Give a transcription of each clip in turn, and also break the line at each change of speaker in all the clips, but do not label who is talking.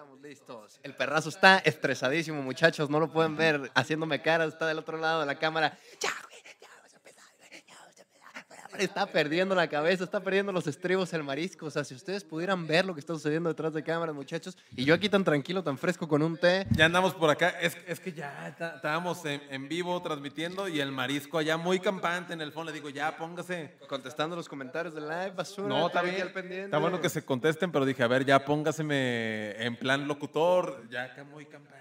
estamos listos. El perrazo está estresadísimo, muchachos. No lo pueden ver haciéndome cara. Está del otro lado de la cámara. Ya, güey, ya vamos a empezar. Ya vamos a empezar. Está perdiendo la cabeza, está perdiendo los estribos el marisco. O sea, si ustedes pudieran ver lo que está sucediendo detrás de cámaras, muchachos. Y yo aquí tan tranquilo, tan fresco con un té.
Ya andamos por acá. Es, es que ya está- estábamos en, en vivo transmitiendo y el marisco allá muy campante en el fondo. Le digo, ya póngase.
Contestando los comentarios del live, basura.
No, está bien.
al pendiente.
Está bueno que se contesten, pero dije, a ver, ya póngaseme en plan locutor. Ya acá muy campante.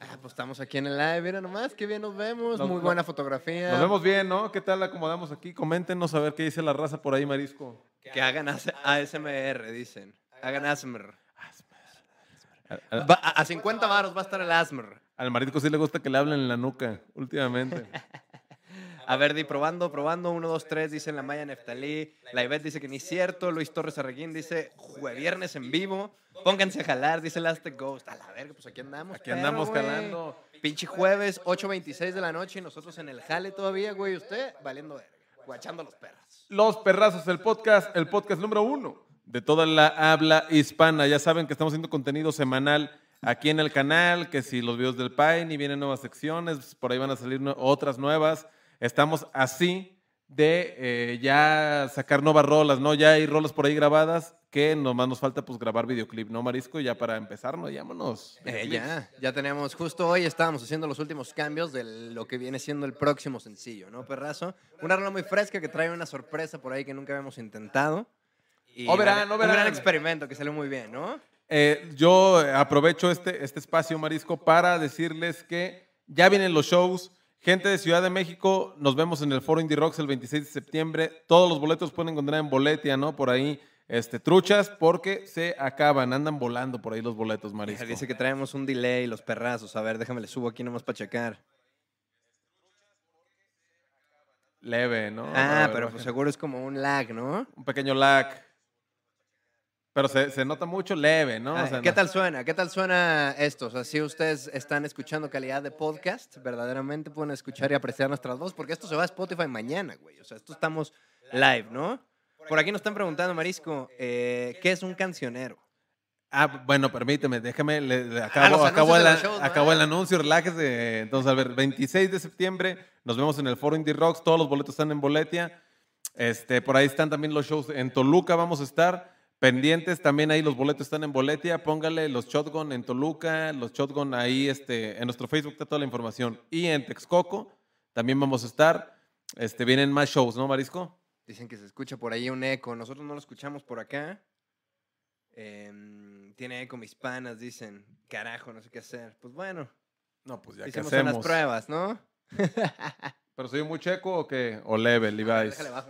Ah, pues estamos aquí en el live, mira nomás, qué bien nos vemos,
Nos-
muy
nos-
buena fotografía.
Nos vemos bien, ¿no? ¿Qué tal acomodamos aquí? Coméntenos a ver qué dice la raza por ahí, marisco.
Que hagan AS- ASMR, dicen. Hagan ASMR. Va- a, a 50 varos va a estar el ASMR.
al marisco sí le gusta que le hablen en la nuca últimamente.
A ver, di probando, probando. 1, 2, 3, dice la Maya Neftalí. La Ivette dice que ni es cierto. Luis Torres Arreguín dice jue viernes en vivo. Pónganse a jalar, dice el Aztec Ghost. A la verga, pues aquí andamos.
Aquí andamos
güey.
jalando.
Pinche jueves, 8.26 de la noche y nosotros en el jale todavía, güey. Usted valiendo verga. Guachando los perros.
Los Perrazos, el podcast, el podcast número uno de toda la habla hispana. Ya saben que estamos haciendo contenido semanal aquí en el canal, que si los videos del Paine y vienen nuevas secciones, por ahí van a salir otras nuevas. Estamos así de eh, ya sacar nuevas rolas, ¿no? Ya hay rolas por ahí grabadas que nomás nos falta pues grabar videoclip, ¿no, Marisco? Ya para empezar, ¿no? Llámonos.
Eh, ya, ya tenemos, justo hoy estábamos haciendo los últimos cambios de lo que viene siendo el próximo sencillo, ¿no, perrazo? Una rola muy fresca que trae una sorpresa por ahí que nunca habíamos intentado. Y
Oh, verán, oh, verán.
Un gran experimento que salió muy bien, ¿no?
Eh, yo aprovecho este, este espacio, Marisco, para decirles que ya vienen los shows. Gente de Ciudad de México, nos vemos en el Foro Indie Rocks el 26 de septiembre. Todos los boletos pueden encontrar en Boletia, ¿no? Por ahí, este, truchas, porque se acaban, andan volando por ahí los boletos, Marisco.
Dice que traemos un delay, los perrazos. A ver, déjame le subo aquí nomás para checar.
Leve, ¿no?
Ah,
ver,
pero pues seguro es como un lag, ¿no?
Un pequeño lag. Pero se, se nota mucho leve, ¿no? O
Ah,
sea,
¿Qué
no-
tal suena? ¿Qué tal suena esto? O sea, si ustedes están escuchando calidad de podcast, verdaderamente pueden escuchar y apreciar nuestras voces, porque esto se va a Spotify mañana, güey. O sea, esto estamos live, ¿no? Por aquí nos están preguntando, Marisco, eh, ¿qué es un cancionero?
Ah, bueno, permíteme, déjame, le, le acabo,
los
acabo,
shows, ¿no?
acabo el anuncio, relájese. Entonces, a ver, 26 de septiembre nos vemos en el Foro Indie Rocks, todos los boletos están en Boletia. Este, por ahí están también los shows en Toluca, vamos a estar pendientes, también ahí los boletos están en Boletia, póngale los Shotgun en Toluca, los Shotgun ahí, este, en nuestro Facebook está toda la información. Y en Texcoco también vamos a estar, este, vienen más shows, ¿no, Marisco?
Dicen que se escucha por ahí un eco. Nosotros no lo escuchamos por acá. Em, tiene eco mis panas, dicen. Carajo, no sé qué hacer. Pues bueno,
No, pues ya que
hicimos unas
hacemos.
pruebas, ¿no?
¿Pero soy muy checo o qué? ¿O leve, Levi's?
Déjale bajo.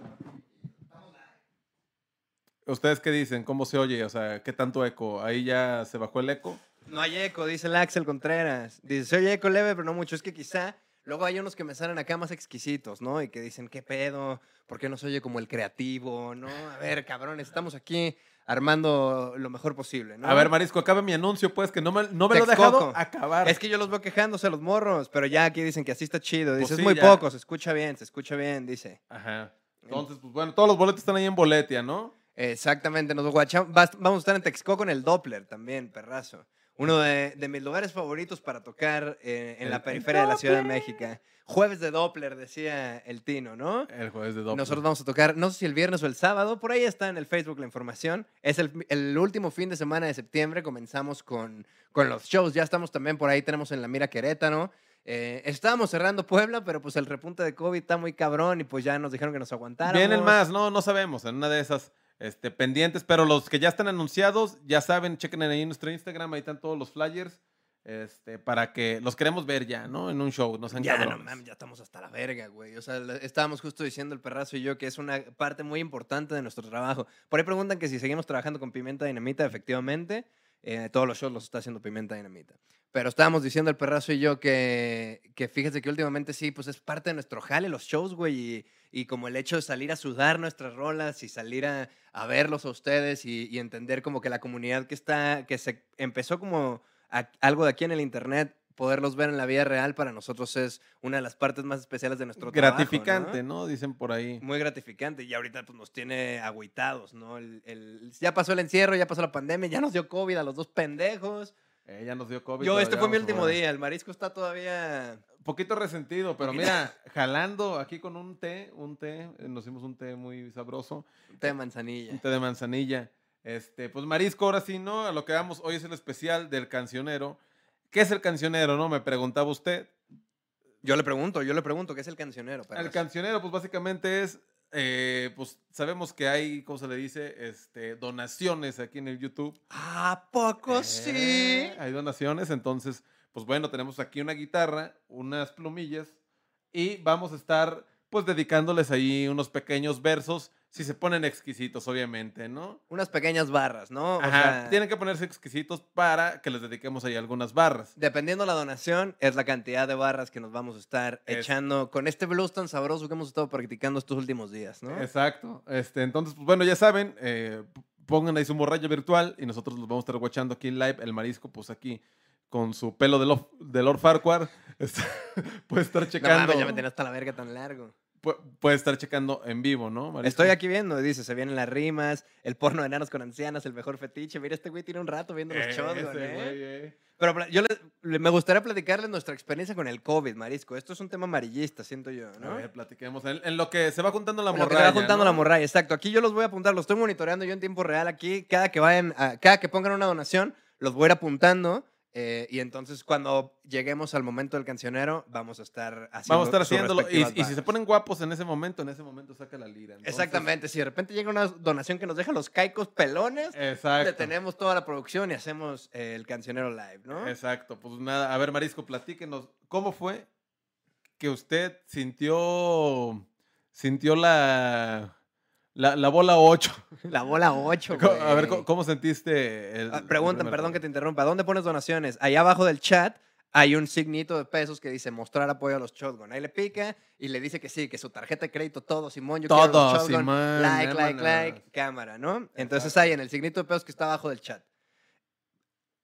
¿Ustedes qué dicen? ¿Cómo se oye? O sea, ¿qué tanto eco? ¿Ahí ya se bajó el eco?
No hay eco, dice el Axel Contreras. Dice, se oye eco leve, pero no mucho. Es que quizá luego hay unos que me salen acá más exquisitos, ¿no? Y que dicen, ¿qué pedo? ¿Por qué no se oye como el creativo? ¿No? A ver, cabrones, estamos aquí armando lo mejor posible, ¿no?
A ver, Marisco, acabe mi anuncio, pues, que no me, no me lo he dejado acabar.
Es que yo los veo quejándose a los morros, pero ya aquí dicen que así está chido. Dice,
Pues
es
sí,
muy
ya.
poco, se escucha bien, se escucha bien, dice.
Ajá. Entonces, pues bueno, todos los boletos están ahí en Boletia, ¿no?
Exactamente, nos guachamos. Vamos a estar en Texcoco en el Doppler también, perrazo. Uno de, de mis lugares favoritos para tocar eh, en
El-
la
el
periferia de la Ciudad de México. Jueves de Doppler, decía el Tino, ¿no?
El jueves de Doppler.
Nosotros vamos a tocar, no sé si el viernes o el sábado, por ahí está en el Facebook la información. Es el, el último fin de semana de septiembre, comenzamos con, con los shows, ya estamos también por ahí, tenemos en la mira Querétaro. Eh, estábamos cerrando Puebla, pero pues el repunte de COVID está muy cabrón y pues ya nos dijeron que nos aguantáramos.
Vienen más, no, no sabemos, en una de esas este, pendientes, pero los que ya están anunciados, ya saben, chequen ahí en nuestro Instagram, ahí están todos los flyers, este, para que los queremos ver ya, ¿no? En un show, no sean
Ya, no
cabrones.
mames, ya estamos hasta la verga, güey. O sea, estábamos justo diciendo el perrazo y yo que es una parte muy importante de nuestro trabajo. Por ahí preguntan que si seguimos trabajando con Pimienta Dinamita, efectivamente. Eh, todos los shows los está haciendo Pimienta Dinamita. Pero estábamos diciendo el perrazo y yo que, que fíjese que últimamente sí, pues es parte de nuestro jale, los shows, güey. Y, y como el hecho de salir a sudar nuestras rolas y salir a, a verlos a ustedes y, y entender como que la comunidad que está, que se empezó como algo de aquí en el internet poderlos ver en la vida real para nosotros es una de las partes más especiales de nuestro trabajo.
Gratificante,
¿no?
¿no? Dicen por ahí.
Muy gratificante y ahorita pues, nos tiene agüitados, ¿no? El, el- ya pasó el encierro, ya pasó la pandemia, ya nos dio COVID a los dos pendejos.
Eh, ya nos dio COVID.
Yo, este fue mi último día, el marisco está todavía...
Poquito resentido, pero mira, jalando aquí con un té, un té, eh, nos hicimos un té muy sabroso,
té de manzanilla.
un té de manzanilla. Este, pues marisco, ahora sí, ¿no? A lo que vamos, hoy es el especial del cancionero. ¿Qué es el cancionero, no? Me preguntaba usted.
Yo le pregunto, yo le pregunto, ¿qué es el cancionero?
El
perras?
cancionero, pues básicamente es, eh, pues sabemos que hay, ¿cómo se le dice? Este, donaciones aquí en el YouTube.
¿A poco sí?
Eh, Hay donaciones, entonces, pues bueno, tenemos aquí una guitarra, unas plumillas y vamos a estar, pues dedicándoles ahí unos pequeños versos, si se ponen exquisitos, obviamente, ¿no?
Unas pequeñas barras, ¿no? O
Ajá,
sea,
tienen que ponerse exquisitos para que les dediquemos ahí algunas barras.
Dependiendo la donación, es la cantidad de barras que nos vamos a estar
Es-
echando con este blues tan sabroso que hemos estado practicando estos últimos días, ¿no?
Exacto. Este, entonces, pues bueno, ya saben, eh, pongan ahí su morralla virtual y nosotros los vamos a estar guachando aquí en live. El marisco, pues aquí con su pelo de, Lord- de Lord Farquhar, puede estar
No
checando.
mames, ya me tenía hasta la verga tan largo.
Pu- puede estar checando en vivo, ¿no? Marisco?
Estoy aquí viendo, dice, se vienen las rimas, el porno de enanos con ancianas, el mejor fetiche. Mira, este güey tiene un rato viendo los
Ese
shotgun,
güey,
¿eh?
eh.
Pero yo le- me gustaría platicarles nuestra experiencia con el COVID, Marisco. Esto es un tema amarillista, siento yo,
A
¿no?
ver, platiquemos. En, en lo que se va juntando la morralla.
se va juntando
¿no?
la morralla, exacto. Aquí yo los voy a apuntar, los estoy monitoreando yo en tiempo real aquí. Cada que vayan, a- cada que pongan una donación, los voy a ir apuntando. Eh, y entonces cuando lleguemos al momento del cancionero, vamos a estar haciendo
Vamos a estar haciéndolo. Y, si se ponen guapos en ese momento, en ese momento saca la lira. Entonces-
Exactamente, si de repente llega una donación que nos deja los caicos pelones,
Exacto.
detenemos toda la producción y hacemos eh, el cancionero live, ¿no?
Exacto, pues nada, a ver Marisco, platíquenos, ¿cómo fue que usted sintió, sintió la, la, la bola 8?
La bola 8,
A ver, ¿cómo, cómo sentiste? El,
Ah, Preguntan, perdón que te interrumpa. ¿Dónde pones donaciones? Allá abajo del chat hay un signito de pesos que dice mostrar apoyo a los Shotgun. Ahí le pica y le dice que sí, que su tarjeta de crédito, todo, Simón, yo quiero
Todo,
los Shotgun.
Simón,
like, like, like, cámara, ¿no? Entonces
Exacto.
ahí en el signito de pesos que está abajo del chat.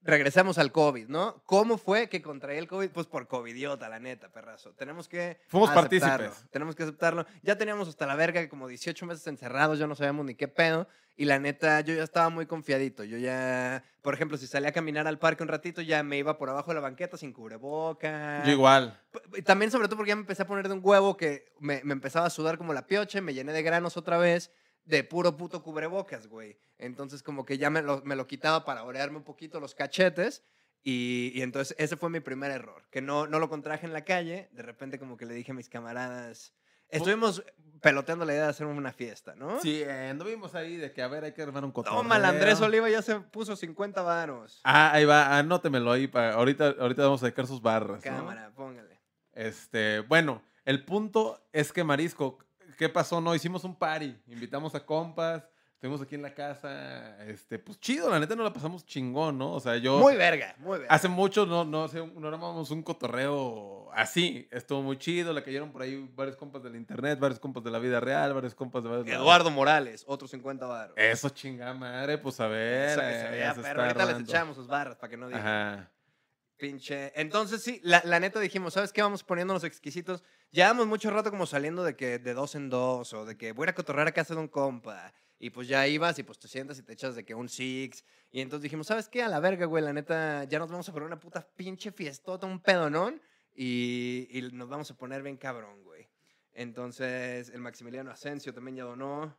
Regresamos al COVID, ¿no? ¿Cómo fue que contraí el COVID? Pues por covidiota, la neta, perrazo. Tenemos que
Fuimos
aceptarlo,
partícipes.
Tenemos que aceptarlo. Ya teníamos hasta la verga como 18 meses encerrados, ya no sabíamos ni qué pedo. Y la neta, yo ya estaba muy confiadito. Yo ya, por ejemplo, si salía a caminar al parque un ratito, ya me iba por abajo de la banqueta sin cubreboca.
Yo igual.
P- También, sobre todo, porque ya me empecé a poner de un huevo que me, me empezaba a sudar como la pioche, me llené de granos otra vez, de puro puto cubrebocas, güey. Entonces, como que ya me lo, me lo quitaba para orearme un poquito los cachetes. Y, y entonces, ese fue mi primer error, que no, no lo contraje en la calle. De repente, como que le dije a mis camaradas. Estuvimos peloteando la idea de hacer una fiesta, ¿no?
Sí, eh, anduvimos ahí de que, a ver, hay que armar un cotorreo.
Toma, Andrés Oliva ya se puso 50 varos.
Ah, ahí va, anótemelo ahí. Para, ahorita, ahorita vamos a sacar sus barras. ¿no?
Cámara, póngale.
Este, bueno, el punto es que Marisco, ¿qué pasó? No, hicimos un party, invitamos a compas, estuvimos aquí en la casa, este, pues chido, la neta no la pasamos chingón, ¿no? O sea, yo
Muy verga, muy verga.
hace mucho no, no, no armábamos un cotorreo así, estuvo muy chido, le cayeron por ahí varios compas del internet, varios compas de la vida real, varios compas de varios lados.
Eduardo Morales, otros 50 varos.
Eso chingada madre, pues a ver.
Eso, pero ahorita les echamos sus barras para que no digan.
Ajá.
Pinche. Entonces, sí, la, neta dijimos, ¿sabes qué? Vamos poniéndonos exquisitos. Llevamos mucho rato como saliendo de que de dos en dos o de que voy a cotorrear a casa de un compa. Y pues ya ibas y pues te sientas y te echas de que un six. Y entonces dijimos, ¿sabes qué? A la verga, güey, la neta, ya nos vamos a poner una puta pinche fiestota, un pedonón. Y, y nos vamos a poner bien cabrón, güey. Entonces, el Maximiliano Asensio también ya donó.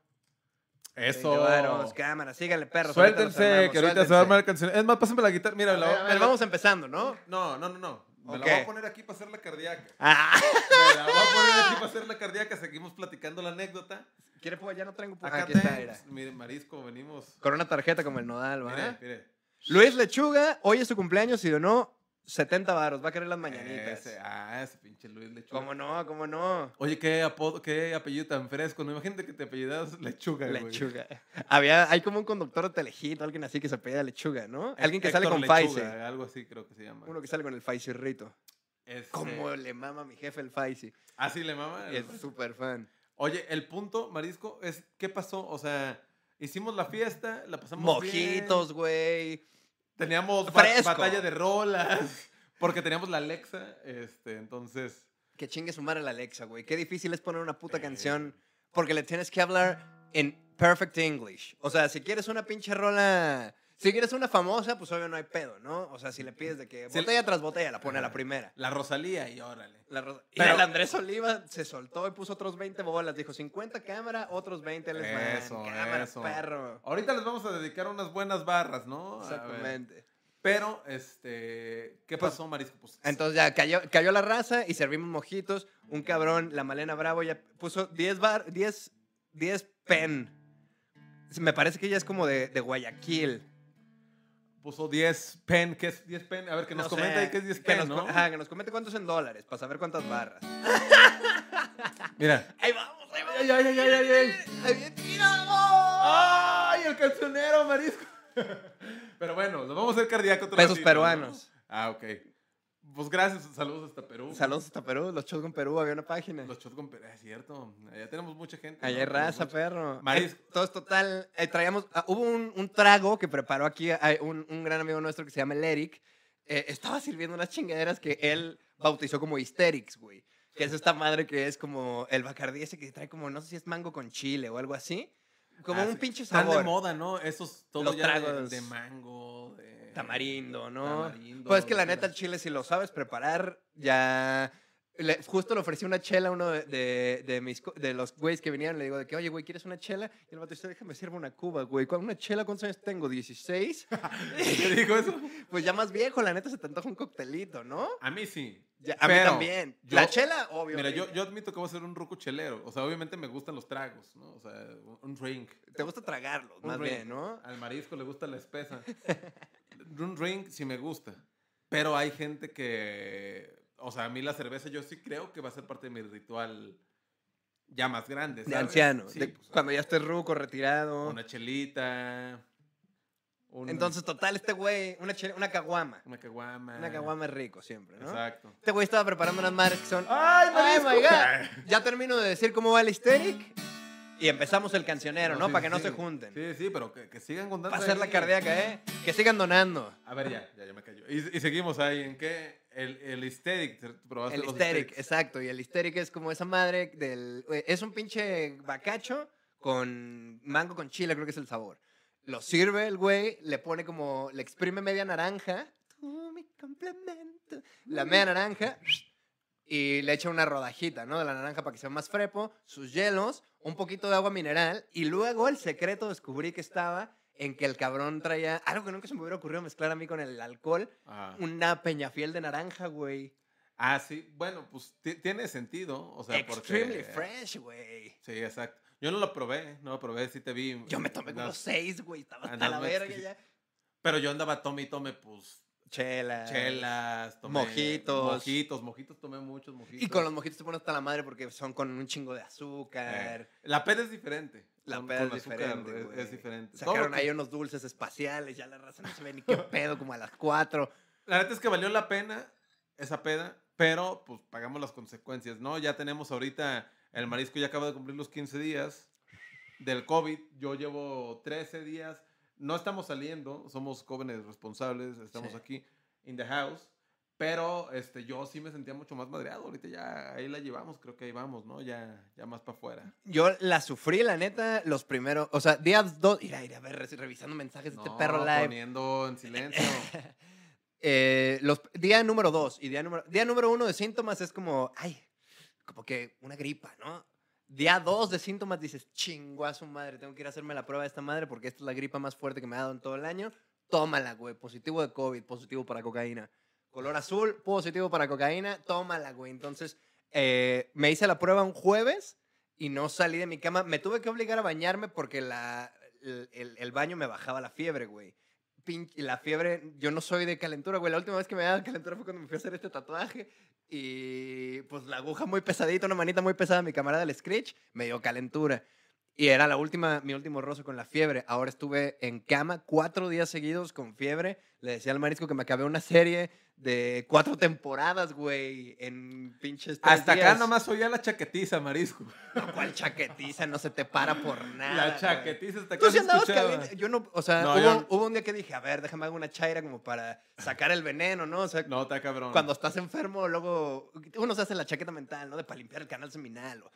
20
Eso.
varos, cámara, síganle, perros.
Suéltense, que ahorita se va a armar la canción. Es más, pásame la guitarra. Mira,
A
la,
ver, a ver, vamos empezando, ¿no?
No, no, no, no. Me la voy a poner aquí para hacer la cardíaca.
Ah.
Me la voy a poner aquí para hacer la cardíaca. Seguimos platicando la anécdota.
¿Quiere pues? Ya no traigo.
Acá
Aquí está, mira.
Miren, Marisco, venimos.
Con una tarjeta como el nodal, ¿va?
Mire, mire.
Luis Lechuga, hoy es su cumpleaños y donó 70 varos. Va a querer las mañanitas.
Ese, ah, ese pinche Luis Lechuga.
¿Cómo no? ¿Cómo no?
Oye, qué, apodo, qué apellido tan fresco. No imagínate que te apellidas Lechuga, güey.
Lechuga. Había, hay como un conductor de Telejito, alguien así que se apellida Lechuga, ¿no? Alguien que sale con Faisy.
Algo así creo que se llama.
Uno que sale con el Faisy Rito.
Este-
Como le mama a mi jefe el Faisy.
Ah, sí, le mama.
Es súper fan.
Oye, el punto, Marisco, es ¿qué pasó? O sea, hicimos la fiesta, la pasamos bien.
Mojitos, güey.
Teníamos ba-
Fresco.
batalla de rolas. Porque teníamos la Alexa, este, entonces.
Que chingue su madre la Alexa, güey. Qué difícil es poner una puta
Eh.
canción porque le tienes que hablar en perfect English. O sea, si quieres una pinche rola... Si quieres una famosa, pues obvio no hay pedo, ¿no? O sea, si le pides de que
Si-
botella tras botella, la pone a la primera.
La Rosalía y órale.
La rosa- y
Pero-
el Andrés Oliva se soltó y puso otros 20 bolas. Dijo 50 cámara, otros 20 les.
Eso,
Cámara,
eso.
perro.
Ahorita les vamos a dedicar unas buenas barras, ¿no?
Exactamente.
Pero, este. ¿Qué
Pues,
pasó, Marisco? Pues,
Entonces ya cayó, cayó la raza y servimos mojitos. Un cabrón, la Malena Bravo, ya puso 10 bar, 10, 10 pen. Me parece que ella es como de, de Guayaquil.
Puso 10 pen. ¿Qué es 10 pen? A ver, que nos
No
comenta
sé,
ahí qué es 10
que
pen,
nos,
¿no?
co- Ajá, que nos comente cuántos en dólares, para saber cuántas barras.
Mira.
Ahí vamos, ahí vamos.
¡Ay, ay, ay, ay, ay! ay.
¡Ahí!
¡Ay, el cancionero, Marisco! Pero bueno, lo vamos a hacer cardíaco otro
Pesos
ratito,
peruanos.
¿no? Ah, ok. Pues gracias, saludos hasta Perú.
Saludos hasta Perú, los shows con Perú, había una página.
Los shots con Perú, es cierto. Allá tenemos mucha gente.
Allá
¿no?
raza,
mucha-
perro.
Marisco.
Eh, Todo es total. eh, traíamos, ah, hubo un, un trago que preparó aquí un, un gran amigo nuestro que se llama el Eric. eh, estaba sirviendo unas chingaderas que él bautizó como hysterics, güey. Que es esta madre que es como el bacardí ese que trae como, no sé si es mango con chile o algo así. Como
Ah,
un pinche
Están
sabor.
de moda, ¿no? Esos todos
Los
ya de-. De, mango, de...
Tamarindo, ¿no?
Tamarindo,
Pues es que la neta, el chile, si lo sabes preparar, ya. Le- justo le ofrecí una chela a uno de, de, de mis, de los güeyes que vinieron. Le digo de que, oye, güey, ¿quieres una chela? Y el vato dice, déjame sirva una cuba, güey. ¿Cuál- ¿Una chela? ¿Cuántos años tengo? ¿16?
¿Qué dijo eso?
pues ya más viejo, la neta, se te antoja un coctelito, ¿no?
A mí sí.
Ya, a mí también.
yo-
la chela, obvio.
Mira, yo, yo admito que voy a ser un ruco chelero. O sea, obviamente me gustan los tragos, ¿no? O sea, un- un drink.
Te gusta tragarlos,
Un
más
drink.
bien, ¿no?
Al marisco le gusta la espesa. un drink sí me gusta. Pero hay gente que. O sea, a mí la cerveza yo sí creo que va a ser parte de mi ritual ya más grande.
De
¿sabes?
anciano.
Sí,
de-
pues,
cuando ya estés ruco, retirado.
Una chelita. un-
Entonces, total, este güey, una, chela, una caguama.
Una caguama.
Una caguama rico siempre, ¿no?
Exacto.
Este güey estaba preparando unas madres que son.
¡Ay,
¡Ay, my God! Ya termino de decir cómo va el hysteric y empezamos el cancionero, ¿no?
sí,
Para que no
sí.
se junten.
Sí, sí, pero que, que sigan contando.
Para hacer la
ahí.
cardíaca, ¿eh? Que sigan donando.
A ver, ya, ya, ya me cayó. Y, y seguimos ahí. ¿En qué? El, el hysteric. ¿te ¿Probaste
El
los
hysteric, exacto. Y el hysteric es como esa madre del. Es un pinche bacacho con mango con chile, creo que es el sabor. Lo sirve el güey, le pone como. Le exprime media naranja. Tú, mi complemento. La media naranja. Y le echa una rodajita, ¿no? De la naranja para que sea más frepo, sus hielos, un poquito de agua mineral. Y luego el secreto descubrí que estaba en que el cabrón traía algo que nunca se me hubiera ocurrido mezclar a mí con el alcohol.
Ajá.
Una peñafiel de naranja, güey.
Ah, sí. Bueno, pues ti- tiene sentido. O sea,
Extremely
porque...
fresh, güey.
Sí, exacto. Yo no lo probé, no lo probé, sí te vi.
Yo me tomé como seis, güey. Estaba hasta la verga ya.
Pero yo andaba tome y tome, pues,
Chela.
chelas, tomé...
Mojitos.
Mojitos, mojitos, tomé muchos mojitos.
Y con los mojitos te pones hasta la madre porque son con un chingo de azúcar.
Eh, la peda es diferente.
La peda es
azúcar
diferente,
es- diferente.
Sacaron ahí unos dulces espaciales, ya la raza no se ve ni qué pedo, como a las cuatro.
La neta es que valió la pena esa peda, pero pues pagamos las consecuencias, ¿no? Ya tenemos ahorita, el marisco ya acaba de cumplir los 15 días del COVID, yo llevo 13 días, no estamos saliendo, somos jóvenes responsables, estamos
Sí.
aquí in the house, pero este, yo sí me sentía mucho más madreado, ahorita ya ahí la llevamos, creo que ahí vamos, ¿no? Ya, ya más para afuera.
Yo la sufrí, la neta, los primeros. O sea, días dos. Mira, ir a ver, revisando mensajes de este perro live.
poniendo en silencio.
Eh, los, día número dos y día número, día número uno de síntomas es como, ay, como que una gripa, ¿no? Día dos de síntomas dices, chingo a su madre, tengo que ir a hacerme la prueba de esta madre porque esta es la gripa más fuerte que me ha dado en todo el año. Tómala, güey, positivo de COVID, positivo para cocaína. Color azul, positivo para cocaína, tómala, güey. Entonces, eh, me hice la prueba un jueves y no salí de mi cama. Me tuve que obligar a bañarme porque la, el, baño me bajaba la fiebre, güey. La fiebre, yo no soy de calentura, güey. La última vez que me daba calentura fue cuando me fui a hacer este tatuaje. Y pues la aguja muy pesadita, una manita muy pesada, mi camarada el Screech, me dio calentura. Y era la última, mi último roce con la fiebre. Ahora estuve en cama cuatro días seguidos con fiebre. Le decía al marisco que me acabé una serie de cuatro temporadas, güey, en pinches tres
Hasta acá nomás oía la chaquetiza, marisco.
No, ¿Cuál chaquetiza? No se te para por nada.
La chaquetiza hasta acá
Tú sí andabas caliente. Yo no, o sea,
No,
hubo,
yo
hubo un día que dije, a ver, déjame hacer una chaira como para sacar el veneno, ¿no? O sea,
No, está cabrón.
cuando estás enfermo, luego uno se hace la chaqueta mental, ¿no? De para limpiar el canal seminal o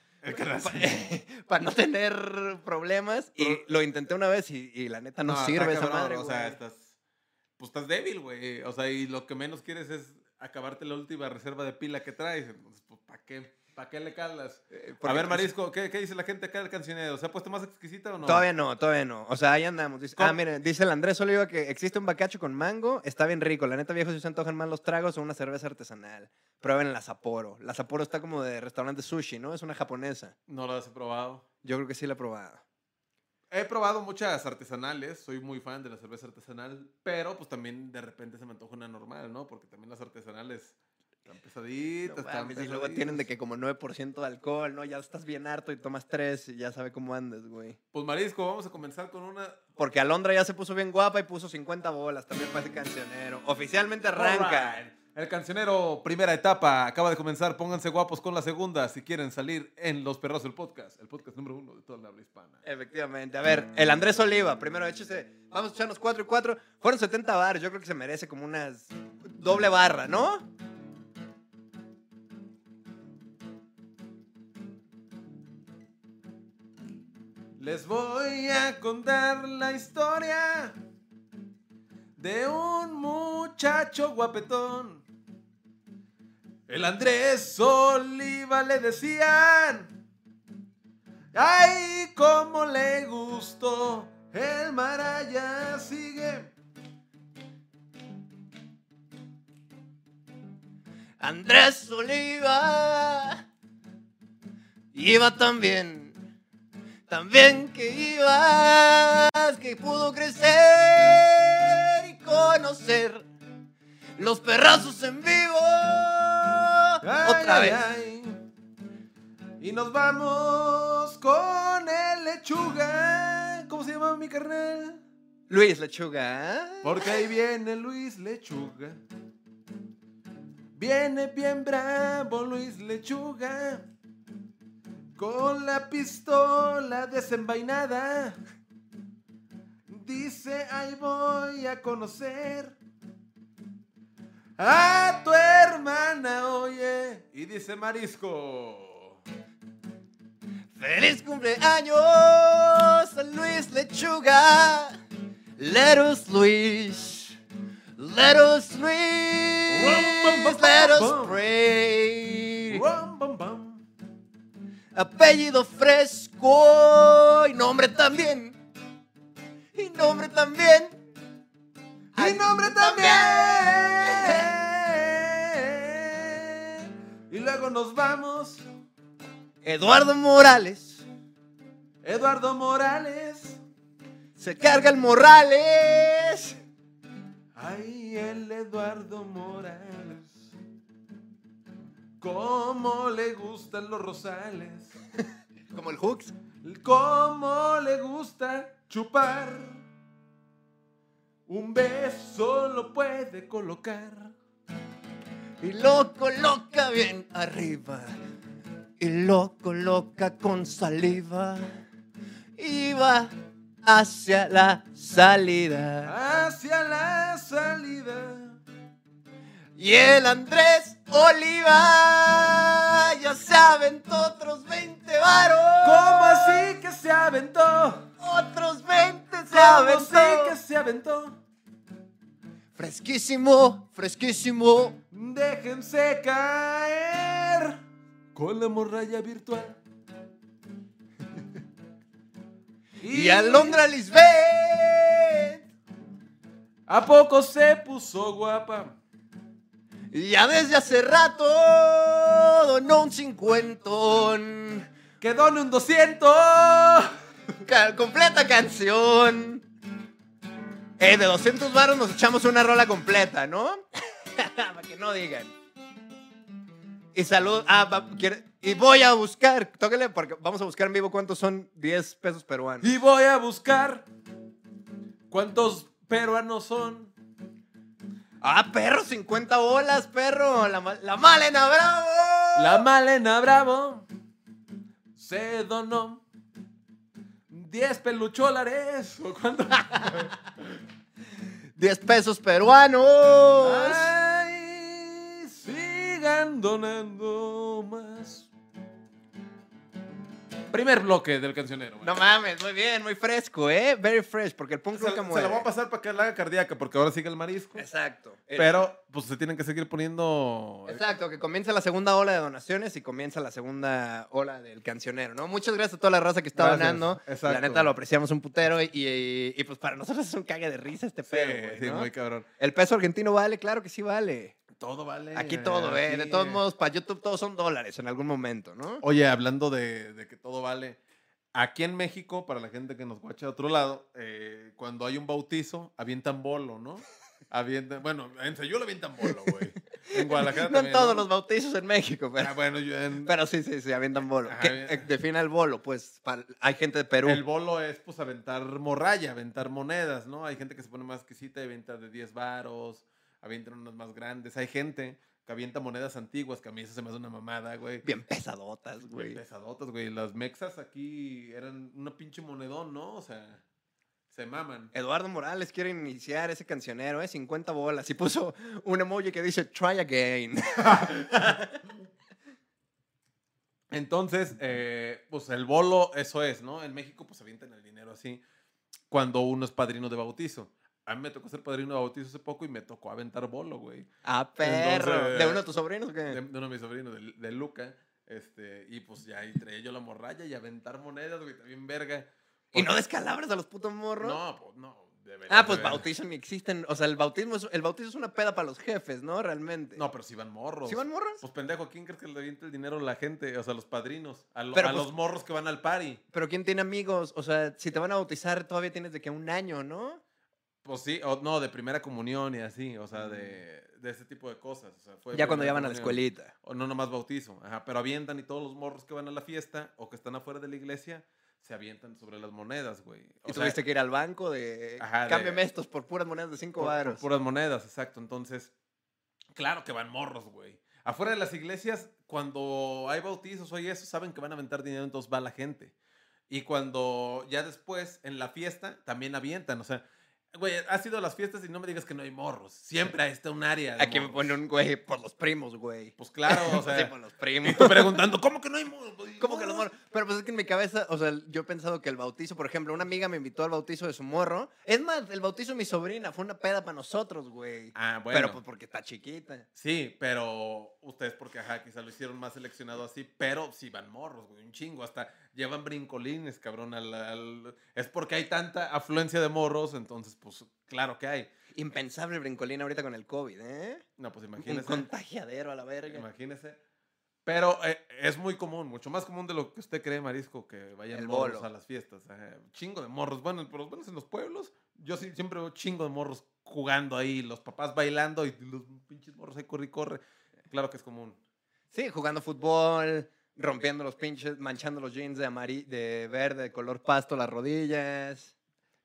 Para no tener problemas. Y lo intenté una vez y, y la neta no, sirve esa
cabrón,
madre,
O sea, estás. Pues estás débil, güey. O sea, y lo que menos quieres es acabarte la última reserva de pila que traes. Entonces, pues, ¿para qué? ¿Para qué le calas?
Eh,
A ver, Marisco, ¿qué, ¿qué dice la gente acá del cancionero? ¿Se ha puesto más exquisita o no?
Todavía no, todavía no. O sea, ahí andamos. Ah, miren, dice el Andrés Oliva que existe un bacacho con mango. Está bien rico. La neta, viejo, si se antojan más los tragos o una cerveza artesanal. Prueben la Sapporo. La Sapporo está como de restaurante sushi, ¿no? Es una japonesa.
No lo has probado.
Yo creo que sí la he probado.
He probado muchas artesanales, soy muy fan de la cerveza artesanal, pero pues también de repente se me antoja una normal, ¿no? Porque también las artesanales están
No
pesaditas, están
mames, y luego tienen de que como 9% de alcohol, ¿no? Ya estás bien harto y tomas 3 y ya sabe cómo andas, güey.
Pues Marisco, vamos a comenzar con una...
Porque Alondra ya se puso bien guapa y puso 50 bolas también para ese cancionero. Oficialmente arranca.
El cancionero, primera etapa, acaba de comenzar. Pónganse guapos con la segunda si quieren salir en Los Perros del Podcast, el podcast número uno de toda la habla hispana.
Efectivamente. A ver, el Andrés Oliva, primero échese. Vamos a echarnos 4 y 4. Fueron 70 bares. Yo creo que se merece como unas doble barra, ¿no?
Les voy a contar la historia de un muchacho guapetón. El Andrés Oliva le decían. Ay, cómo le gustó. El Maraya sigue.
Andrés Oliva iba también, también que ibas, que pudo crecer y conocer los perrazos en vivo.
Ay,
Otra
ay,
vez.
ay. Y nos vamos con el lechuga. ¿Cómo se llama mi carnal?
Luis Lechuga.
Porque ahí viene Luis Lechuga. Viene bien bravo Luis Lechuga. Con la pistola desenvainada. Dice, ahí voy a conocer a tu hermana, oye. Y dice Marisco.
¡Feliz cumpleaños a Luis Lechuga! Let us Luis, let us Luis, let us pray. Apellido fresco y nombre también. Y nombre también.
Y nombre también. Y luego nos vamos.
Eduardo Morales.
Eduardo Morales.
Se carga el Morales.
Ay, el Eduardo Morales. Cómo le gustan los rosales.
Como el Hooks.
Cómo le gusta chupar. Un beso lo puede colocar.
Y lo coloca bien arriba. Y lo coloca con saliva. Y va hacia la salida.
Hacia la salida.
Y el Andrés Oliva ya se aventó otros 20 varos.
¿Cómo así que se aventó?
Otros 20 se
¿Cómo
aventó.
sí que se aventó?
Fresquísimo, fresquísimo.
Déjense caer con la morralla virtual.
Y Alondra Lisbeth.
¿A poco se puso guapa?
Ya desde hace rato donó un cincuentón.
¡Que done un 200!
Ca- completa canción. Eh, de 200 baros nos echamos una rola completa, ¿no? Para que no digan. Y salud. Ah, va- quiere- Y voy a buscar, tóquele, porque vamos a buscar en vivo cuántos son 10 pesos peruanos.
Y voy a buscar cuántos peruanos son.
Ah, perro, 50 bolas, perro. La, ma- la Malena Bravo.
La Malena Bravo se donó 10 pelucholares. ¿O cuánto?
10 pesos peruanos.
Ay, sigan donando más. Primer bloque del cancionero.
No mames, muy bien, muy fresco, ¿eh? Very fresh, porque el punk
se,
nunca
se la voy a pasar para que la haga cardíaca, porque ahora sigue el marisco.
Exacto.
Pero, pues se tienen que seguir poniendo.
Exacto, que comienza la segunda ola de donaciones y comienza la segunda ola del cancionero, ¿no? Muchas gracias a toda la raza que está
Gracias,
donando.
exacto.
La neta lo apreciamos un putero y, y- y, pues para nosotros es un cague de risa este
Sí,
pedo, güey,
sí,
¿no?
muy cabrón.
El peso argentino vale, claro que sí vale.
Todo vale.
Aquí todo, ¿eh? De
aquí,
todos
eh.
modos, para YouTube todos son dólares en algún momento, ¿no?
Oye, hablando de, de que todo vale. Aquí en México, para la gente que nos guacha de otro lado, eh, cuando hay un bautizo, avientan bolo, ¿no? Avientan, bueno, en Sayula avientan bolo, güey. En Guadalajara
No en todos los bautizos en México, pero,
Ah, bueno, yo en-
pero sí, sí, sí, avientan bolo.
Ajá,
¿Qué-
bien.
eh, defina el bolo, pues pa- hay gente de Perú.
el bolo es pues aventar morralla, aventar monedas, ¿no? Hay gente que se pone más exquisita y avienta de 10 varos, avientan unas más grandes. Hay gente que avienta monedas antiguas, que a mí eso se me hace una mamada, güey.
Bien pesadotas,
Bien
güey.
pesadotas, güey. Las mexas aquí eran una pinche monedón, ¿no? O sea, se maman.
Eduardo Morales quiere iniciar ese cancionero, ¿eh? 50 bolas. Y puso un emoji que dice try again.
Entonces, eh, pues el bolo, eso es, ¿no? En México, pues avientan el dinero así cuando uno es padrino de bautizo. A mí me tocó ser padrino de bautizo hace poco y me tocó aventar bolo, güey.
ah, perro.
Entonces-
¿De uno de tus sobrinos o qué?
De, de uno de mis sobrinos, de, de Luca. Este, y pues ya ahí traía yo la morralla y aventar monedas, güey, también verga.
¿Y no descalabras a los putos morros?
No, pues no. debería
Ah, pues
de-
bautizo ni existen. O sea, el bautismo es, el bautizo es una peda para los jefes, ¿no? Realmente.
No, pero si van morros.
¿Sí van morros?
Pues pendejo, ¿quién crees que le avienta el dinero a la gente? O sea, a los padrinos. A, lo-
Pero,
a
pues-
los morros que van al party.
Pero ¿quién tiene amigos? O sea, si te van a bautizar todavía tienes de que un año, ¿no?
Pues sí, o no, de primera comunión y así, o sea, de, de ese tipo de cosas. O sea, fue
ya cuando ya van a la
comunión.
escuelita.
O no nomás bautizo, ajá, pero avientan y todos los morros que van a la fiesta o que están afuera de la iglesia se avientan sobre las monedas, güey. O
Y
sea,
tuviste que ir al banco de...
Ajá, de-
Cámbiame estos por puras monedas de 5
por, por
varos.
puras monedas, exacto. Entonces, claro que van morros, güey. Afuera de las iglesias, cuando hay bautizos o hay eso, saben que van a aventar dinero, entonces va la gente. Y cuando ya después, en la fiesta, también avientan. O sea, güey, has ido a las fiestas y no me digas que no hay morros. Siempre está un área. de
Aquí me pone un güey por los primos, güey.
Pues claro, o
Sí,
sea.
por los primos.
preguntando, ¿cómo que no hay morros? Pues,
¿Cómo que los morros? Pero pues es que en mi cabeza, o sea, yo he pensado que el bautizo, por ejemplo, una amiga me invitó al bautizo de su morro. Es más, el bautizo de mi sobrina fue una peda para nosotros, güey.
Ah, bueno.
Pero pues porque está chiquita.
Sí, pero ustedes porque ajá, quizá lo hicieron más seleccionado así, pero sí van morros, güey, un chingo, hasta llevan brincolines, cabrón, al, al- es porque hay tanta afluencia de morros, entonces pues claro que hay.
Impensable brincolín ahorita con el COVID, ¿eh?
No, pues
Un
imagínese,
contagiadero a la verga.
imagínese. Pero eh, es muy común, mucho más común de lo que usted cree, Marisco, que vayan
El
morros
bolo.
a las fiestas. ajá. Chingo de morros. Bueno, por los menos en los pueblos, yo sí, siempre veo chingo de morros jugando ahí, los papás bailando y los pinches morros ahí corre y corre. Claro que es común.
Sí, jugando fútbol, rompiendo los pinches, manchando los jeans de, amari de verde, de color pasto, las rodillas.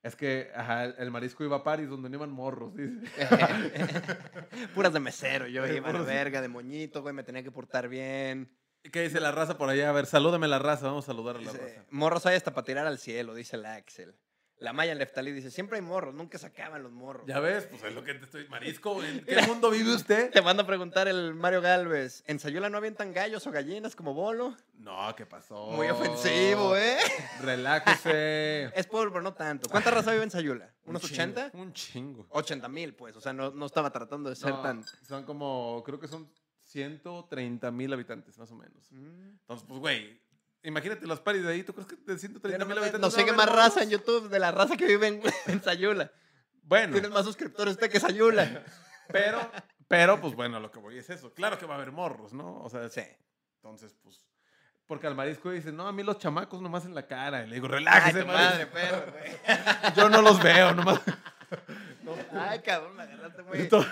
Es que ajá, el- marisco iba a París donde no iban morros, dice.
Puras de mesero, yo iba a la verga, de moñito, güey, me tenía que portar bien.
¿Y ¿Qué dice la raza por allá? A ver, salúdame la raza, vamos a saludar a la
Dice,
raza.
morros hay hasta para tirar al cielo, dice el Axel. La Maya Leftalí dice, siempre hay morros, nunca se acaban los morros.
Ya ves, pues es lo que te estoy. Marisco, ¿en qué mundo vive usted?
Te manda a preguntar el Mario Galvez, ¿en Sayula no avientan gallos o gallinas como bolo?
No, ¿qué pasó?
Muy ofensivo, ¿eh?
Relájese.
Es pueblo, pero no tanto. ¿Cuánta raza vive en Sayula? ¿Unos
Un chingo,
80?
Un chingo.
80 mil, pues. O sea, no, no estaba tratando de ser
No,
tan...
Son como, creo que son 130 mil habitantes, más o menos. Entonces, pues, güey, imagínate las paris de ahí. ¿Tú crees que de 130 mil habitantes?
No sigue
haber
más raza en YouTube de la raza que vive en, en Sayula.
Bueno,
Tienes más suscriptores usted que Sayula.
pero, pero, pues bueno, lo que voy es eso. Claro que va a haber morros, ¿no? O sea,
Sí.
Entonces, pues. Porque al marisco dice, no, a mí los chamacos nomás en la cara. Y le digo,
Ay,
relájese, marisco".
madre, perro, güey.
Yo no los veo, nomás.
Ay, cabrón, me agarraste muy...
Esto-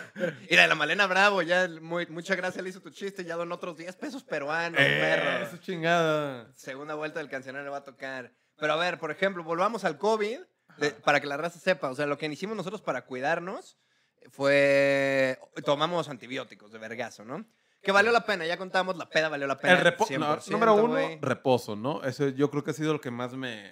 Y la de la Malena Bravo, ya muy, mucha gracia le hizo tu chiste, ya don otros 10 pesos peruanos,
Eh,
perro.
Eso chingada.
Segunda vuelta del cancionero le va a tocar. Pero a ver, por ejemplo, volvamos al COVID, de- para que la raza sepa. O sea, lo que hicimos nosotros para cuidarnos fue... Tomamos antibióticos de vergazo, ¿no? Que valió la pena, ya contamos, la peda valió la pena.
El repo- no,
100%,
número uno,
güey.
reposo, ¿no? Eso yo creo que ha sido lo que más me,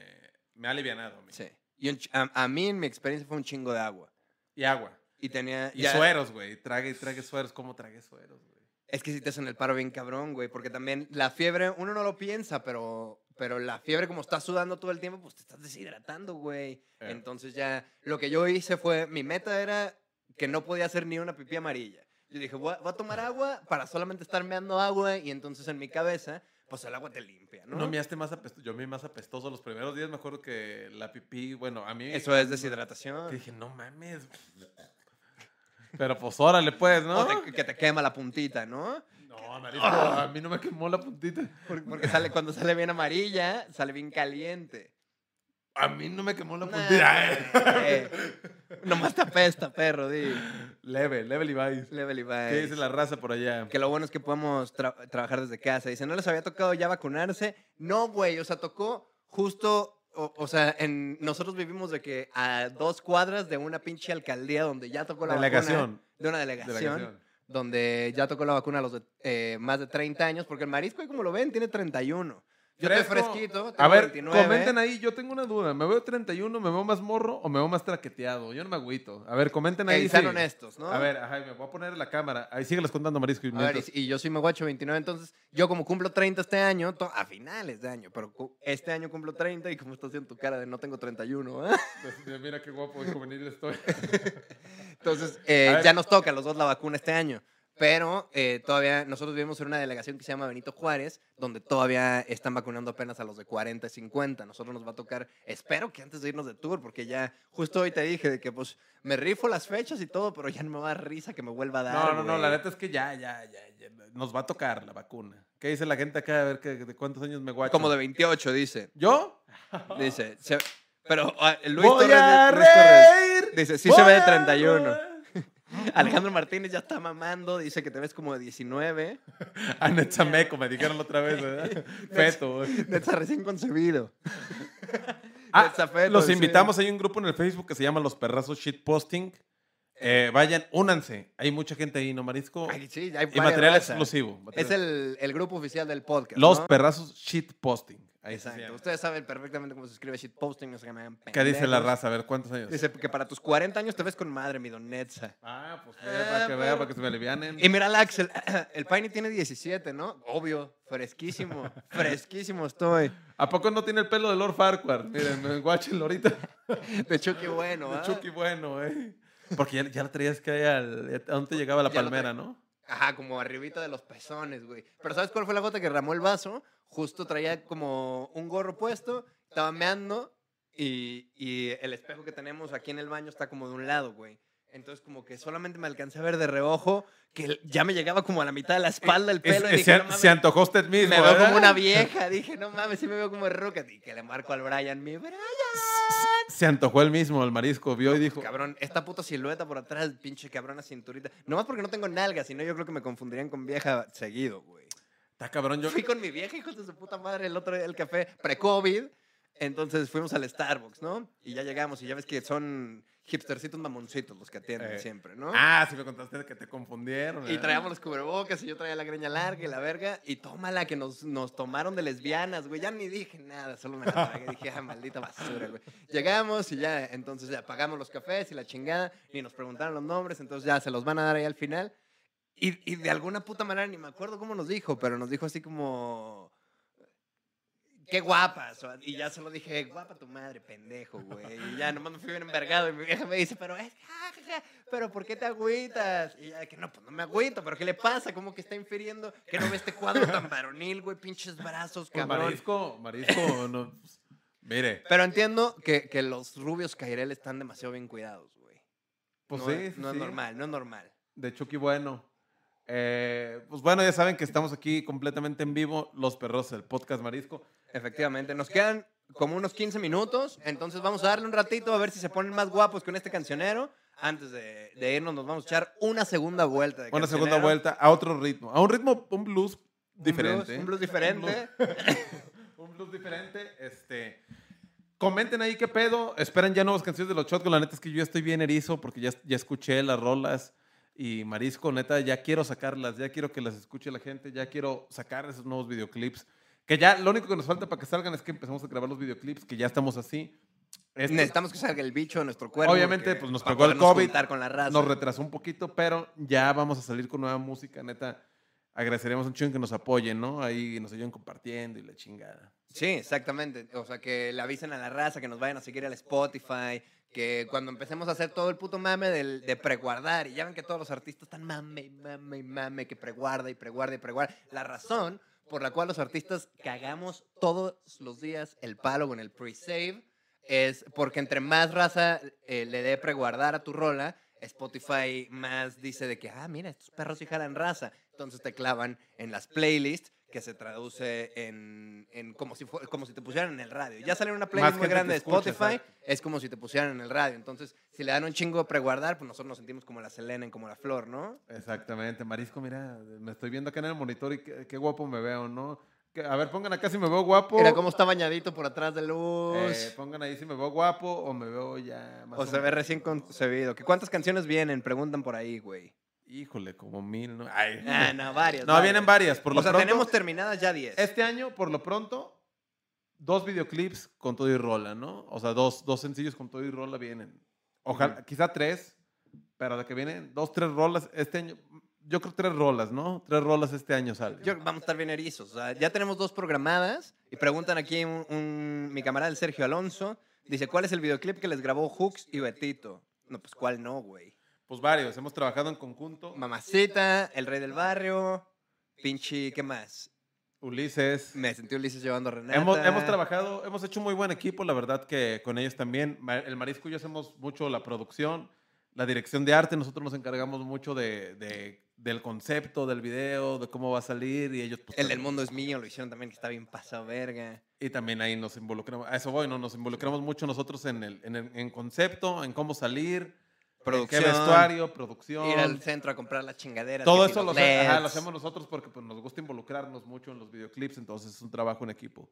me ha alivianado. a mí.
Sí. Y un a, a mí, en mi experiencia, fue un chingo de agua.
Y agua.
Y tenía...
Y
ya-
sueros, güey. Trague y trague sueros. ¿Cómo trague sueros, güey?
Es que si te hacen el paro bien cabrón, güey, porque también la fiebre, uno no lo piensa, pero, pero la fiebre como estás sudando todo el tiempo, pues te estás deshidratando, güey.
Eh.
Entonces ya, lo que yo hice fue, mi meta era que no podía hacer ni una pipí amarilla. Yo dije, voy a, voy a tomar agua para solamente estar meando agua y entonces en mi cabeza, pues el agua te limpia, ¿no?
No, me haste más apestoso. Yo me más apestoso los primeros días. Me acuerdo que la pipí, bueno, a mí.
Eso es deshidratación.
dije, no mames. Pero pues órale, pues, ¿no?
O te- que te quema la puntita, ¿no?
No, marisco, a mí no me quemó la puntita.
Porque, porque sale, cuando sale bien amarilla, sale bien caliente.
A mí no me quemó la
Nah,
puntita.
eh. Nomás te apesta, perro, di.
Leve, leve Levi's.
Level Levi's.
¿Qué dice la raza por allá?
Que lo bueno es que podemos tra- trabajar desde casa. Dice, ¿no les había tocado ya vacunarse? No, güey, o sea, tocó justo, o, o sea, en, nosotros vivimos de que a dos cuadras de una pinche alcaldía donde ya tocó la vacuna.
Delegación.
De una delegación,
Delegación.
donde ya tocó la vacuna a los de eh, más de 30 años, porque el marisco, ahí como lo ven, tiene 31. Yo estoy fresquito,
A
tengo
ver,
29.
comenten ahí. Yo tengo una duda. ¿Me veo 31, me veo más morro o me veo más traqueteado? Yo no me agüito. A ver, comenten ahí.
Ey, sean
sí.
honestos, ¿no?
A ver, ajá, me voy a poner la cámara. Ahí sígueles contando, Marisco. Y
A ver, y, y yo soy Meguacho 29, entonces yo como cumplo 30 este año, a finales de año, pero este año cumplo 30 y como estás haciendo tu cara de no tengo 31, ¿eh?
Pues, mira qué guapo y juvenil estoy.
Entonces eh,
A
ya nos toca a los dos la vacuna este año. Pero eh, todavía nosotros vivimos en una delegación que se llama Benito Juárez, donde todavía están vacunando apenas a los de 40 y 50. Nosotros nos va a tocar, espero que antes de irnos de tour, porque ya justo hoy te dije de que pues me rifo las fechas y todo, pero ya no me va a dar risa que me vuelva a dar.
No, no, no, la neta es que ya, ya, ya, ya, Nos va a tocar la vacuna. ¿Qué dice la gente acá? A ver, ¿qué- ¿de cuántos años me guacho?
Como de 28, dice.
¿Yo?
Dice, se- pero ah, Luis
Voy
Torres,
a
Luis Torres dice, sí se ve de
Voy a
31. Alejandro Martínez ya está mamando, dice que te ves como de 19.
Ah, Netzameco, me dijeron la otra vez, ¿verdad? Feto.
Neta recién concebido.
Ah, los
sí.
invitamos, hay un grupo en el Facebook que se llama Los Perrazos Shitposting. Eh, vayan, únanse. Hay mucha gente ahí, ¿no, Marisco?
Ay, sí, hay
y material
razas.
exclusivo.
Es el, el grupo oficial del podcast.
Los
¿no?
Perrazos Shitposting.
Exacto. Ustedes saben perfectamente cómo se escribe shitposting, no se llaman
¿Qué dice la raza? A ver, ¿cuántos años?
Dice que para tus 40 años te ves con madre, mi don Netza.
Ah, pues para que vea,
pero-
para que se me alivianen.
Y mira, el Axel, el Piney tiene 17, ¿no? Obvio, fresquísimo, fresquísimo estoy.
¿A poco no tiene el pelo de Lord Farquhar? Miren, me guáchenlo ahorita.
De Chucky bueno,
De
¿ah?
Chucky bueno, eh. Porque ya, ya lo traías que ahí al... ¿A dónde llegaba la
Ya
palmera, no?
Ajá, como arribita de los pezones, güey. Pero ¿sabes cuál fue la gota que ramó el vaso? Justo traía como un gorro puesto, estaba meando y, y el espejo que tenemos aquí en el baño está como de un lado, güey. Entonces como que solamente me alcancé a ver de reojo que ya me llegaba como a la mitad de la espalda el pelo
Es-
y dije,
se,
no mames,
se antojó usted mismo,
me veo
¿verdad?
como una vieja. Dije, no mames, sí me veo como roca. Y que le marco al Brian, mi Brian.
Se antojó el mismo, el marisco. Vio y dijo...
Cabrón, esta puta silueta por atrás, pinche cabrona cinturita. Nomás porque no tengo nalgas, sino yo creo que me confundirían con vieja seguido, güey.
Está cabrón, yo...
Fui con mi vieja, hijos de su puta madre, el otro día el café pre-COVID. Entonces fuimos al Starbucks, ¿no? Y ya llegamos y ya ves que son hipstercitos mamoncitos los que atienden
Eh,
siempre, ¿no?
Ah, sí me contaste que te confundieron.
Y
¿verdad?
traíamos los cubrebocas y yo traía la greña larga y la verga. Y tómala que nos, nos tomaron de lesbianas, güey. Ya ni dije nada, solo me la tragué. Dije, ah, maldita basura, güey. Llegamos y ya, entonces ya pagamos los cafés y la chingada. Y nos preguntaron los nombres, entonces ya se los van a dar ahí al final. Y, y de alguna puta manera, ni me acuerdo cómo nos dijo, pero nos dijo así como... Qué guapas. Y ya se lo dije, guapa tu madre, pendejo, güey. Y ya nomás me fui bien envergado. Y mi vieja me dice, pero es, pero ¿por qué te agüitas? Y ya que no, pues no me agüito, pero ¿qué le pasa? ¿Cómo que está infiriendo que no ve este cuadro tan varonil, güey? Pinches brazos,
Pues
cabrón.
marisco, marisco, no... pues, Mire,
Pero entiendo que, que los rubios Cairel están demasiado bien cuidados, güey.
pues
no,
sí, sí,
no
sí.
es normal, no es normal.
De Chucky Bueno. Eh, pues bueno, ya saben que estamos aquí completamente en vivo, Los Perros, el podcast Marisco.
Efectivamente, nos quedan como unos 15 minutos, entonces vamos a darle un ratito a ver si se ponen más guapos con este cancionero. antes de, de irnos, nos vamos a echar una segunda vuelta. De
Una segunda vuelta a otro ritmo. A un ritmo, un blues
Un
diferente.
blues, Un blues diferente.
Un blues diferente. Este. Comenten ahí qué pedo. Esperan ya nuevas canciones de los Shotgun. La neta es que yo ya estoy bien erizo porque ya, ya escuché las rolas. Y Marisco, neta, ya quiero sacarlas. Ya quiero que las escuche la gente. Ya quiero sacar esos nuevos videoclips. Que ya lo único que nos falta para que salgan es que empecemos a grabar los videoclips, que ya estamos así. Este-
Necesitamos que salga el bicho de nuestro cuerpo.
Obviamente, pues, nos pegó el COVID,
con la raza.
Nos retrasó un poquito, pero ya vamos a salir con nueva música, neta. Agradeceríamos un chingo que nos apoyen, ¿no? Ahí nos ayuden compartiendo y la chingada.
Sí, exactamente. O sea, que le avisen a la raza, que nos vayan a seguir al Spotify, que cuando empecemos a hacer todo el puto mame del, de preguardar, y ya ven que todos los artistas están mame y mame y mame, que preguarda y preguarda y preguarda. La razón por la cual los artistas cagamos todos los días el palo con el pre-save es porque entre más raza eh, le dé preguardar a tu rola, Spotify más dice de que, ah, mira, estos perros sí jalan raza. Entonces te clavan en las playlists que se traduce en, en como, si fue- como si te pusieran en el radio. Ya sale una playlist
Más
muy grande de Spotify, es como si te pusieran en el radio. Entonces, si le dan un chingo de preguardar, pues nosotros nos sentimos como la Selena, como la Flor, ¿no?
Exactamente. Marisco, mira, me estoy viendo acá en el monitor y qué, qué guapo me veo, ¿no? A ver, pongan acá si me veo guapo.
Mira cómo está bañadito por atrás de luz.
Eh, pongan ahí si me veo guapo o me veo ya más
o se ve recién concebido. ¿Que ¿Cuántas canciones vienen? Preguntan por ahí, güey.
Híjole, como mil, ¿no? Ay.
Ah, no, varias.
No,
varias.
vienen varias. Por lo
o sea,
pronto,
tenemos terminadas ya 10.
Este año, por lo pronto, dos videoclips con todo y rola, ¿no? O sea, dos, dos sencillos con todo y rola vienen. Ojalá,
Ujú.
quizá tres, pero de que vienen dos, tres rolas este año. Yo creo tres rolas, ¿no? Tres rolas este año salen.
Yo, vamos a estar bien erizos. O sea, ya tenemos dos programadas y preguntan aquí un, un- mi camarada el Sergio Alonso. Dice, ¿cuál es el videoclip que les grabó Hooks y Betito? No, pues ¿cuál no, güey?
Pues varios, hemos trabajado en conjunto.
Mamacita, El Rey del Barrio, pinche, ¿qué más?
Ulises.
Me sentí Ulises llevando a Renata.
Hemos, hemos trabajado, hemos hecho un muy buen equipo, la verdad que con ellos también. El Marisco y yo hacemos mucho la producción, la dirección de arte, nosotros nos encargamos mucho de, de- del concepto del video, de cómo va a salir y ellos... pues,
El del mundo es mío, lo hicieron también, que está bien pasado verga.
Y también ahí nos involucramos, a eso voy, ¿no? Nos involucramos mucho nosotros en el, en el en concepto, en cómo salir,
Producción.
qué vestuario, producción.
Ir al centro a comprar las chingaderas.
Todo eso lo, ajá, lo hacemos nosotros porque pues, nos gusta involucrarnos mucho en los videoclips, entonces es un trabajo en equipo.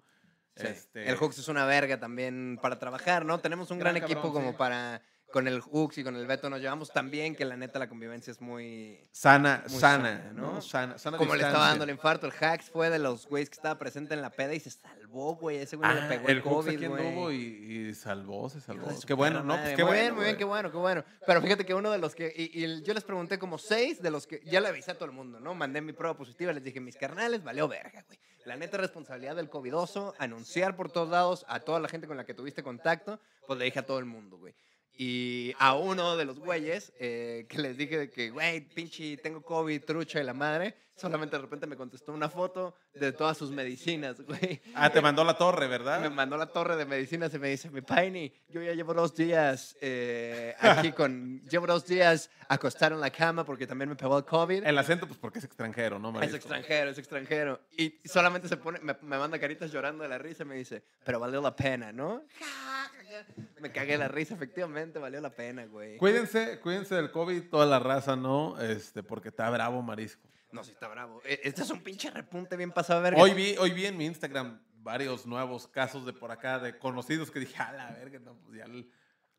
Sí.
Este,
El Hooks es una verga también para trabajar, ¿no? Tenemos un gran,
Gran
equipo
cabrón,
como
sí.
para... Con el Hooks y con el Beto nos llevamos tan bien que la neta la convivencia es muy...
Sana,
Muy
sana,
sana,
¿no? Sana, sana
Como le estaba dando el infarto. El Hacks fue de los güeyes que estaba presente en la peda y se salvó, güey. Ese güey le
Ah,
pegó
el
el COVID, güey.
y, y salvó, se salvó. Qué bueno, ¿no? Pues qué
muy
bueno.
bien, muy bien, qué bueno, qué bueno. Pero fíjate que uno de los que. Y, y yo les pregunté como seis de los que. Ya le avisé a todo el mundo, ¿no? Mandé mi prueba positiva, les dije, mis carnales, valió verga, güey. La neta responsabilidad del covidoso, anunciar por todos lados a toda la gente con la que tuviste contacto, pues le dije a todo el mundo, güey. Y a uno de los güeyes eh, que les dije de que, güey, pinche, tengo COVID, trucha y la madre, solamente de repente me contestó una foto de todas sus medicinas, güey.
Ah, te mandó la torre, ¿verdad?
Me mandó la torre de medicinas y me dice, mi Paini, yo ya llevo dos días eh, aquí con, llevo dos días acostado en la cama porque también me pegó el COVID.
El acento, pues porque es extranjero, ¿no,
es
Marisco?
extranjero, es extranjero. Y solamente se pone, me, me manda caritas llorando de la risa y me dice, pero valió la pena, ¿no? Me cagué la risa, efectivamente, valió la pena, güey.
Cuídense, cuídense del COVID, toda la raza, ¿no? Este, porque está bravo, Marisco.
No, sí está bravo. E- Este es un pinche repunte bien pasado verga.
Hoy vi, hoy vi en mi Instagram varios nuevos casos de por acá, de conocidos que dije, a la verga, no, pues ya...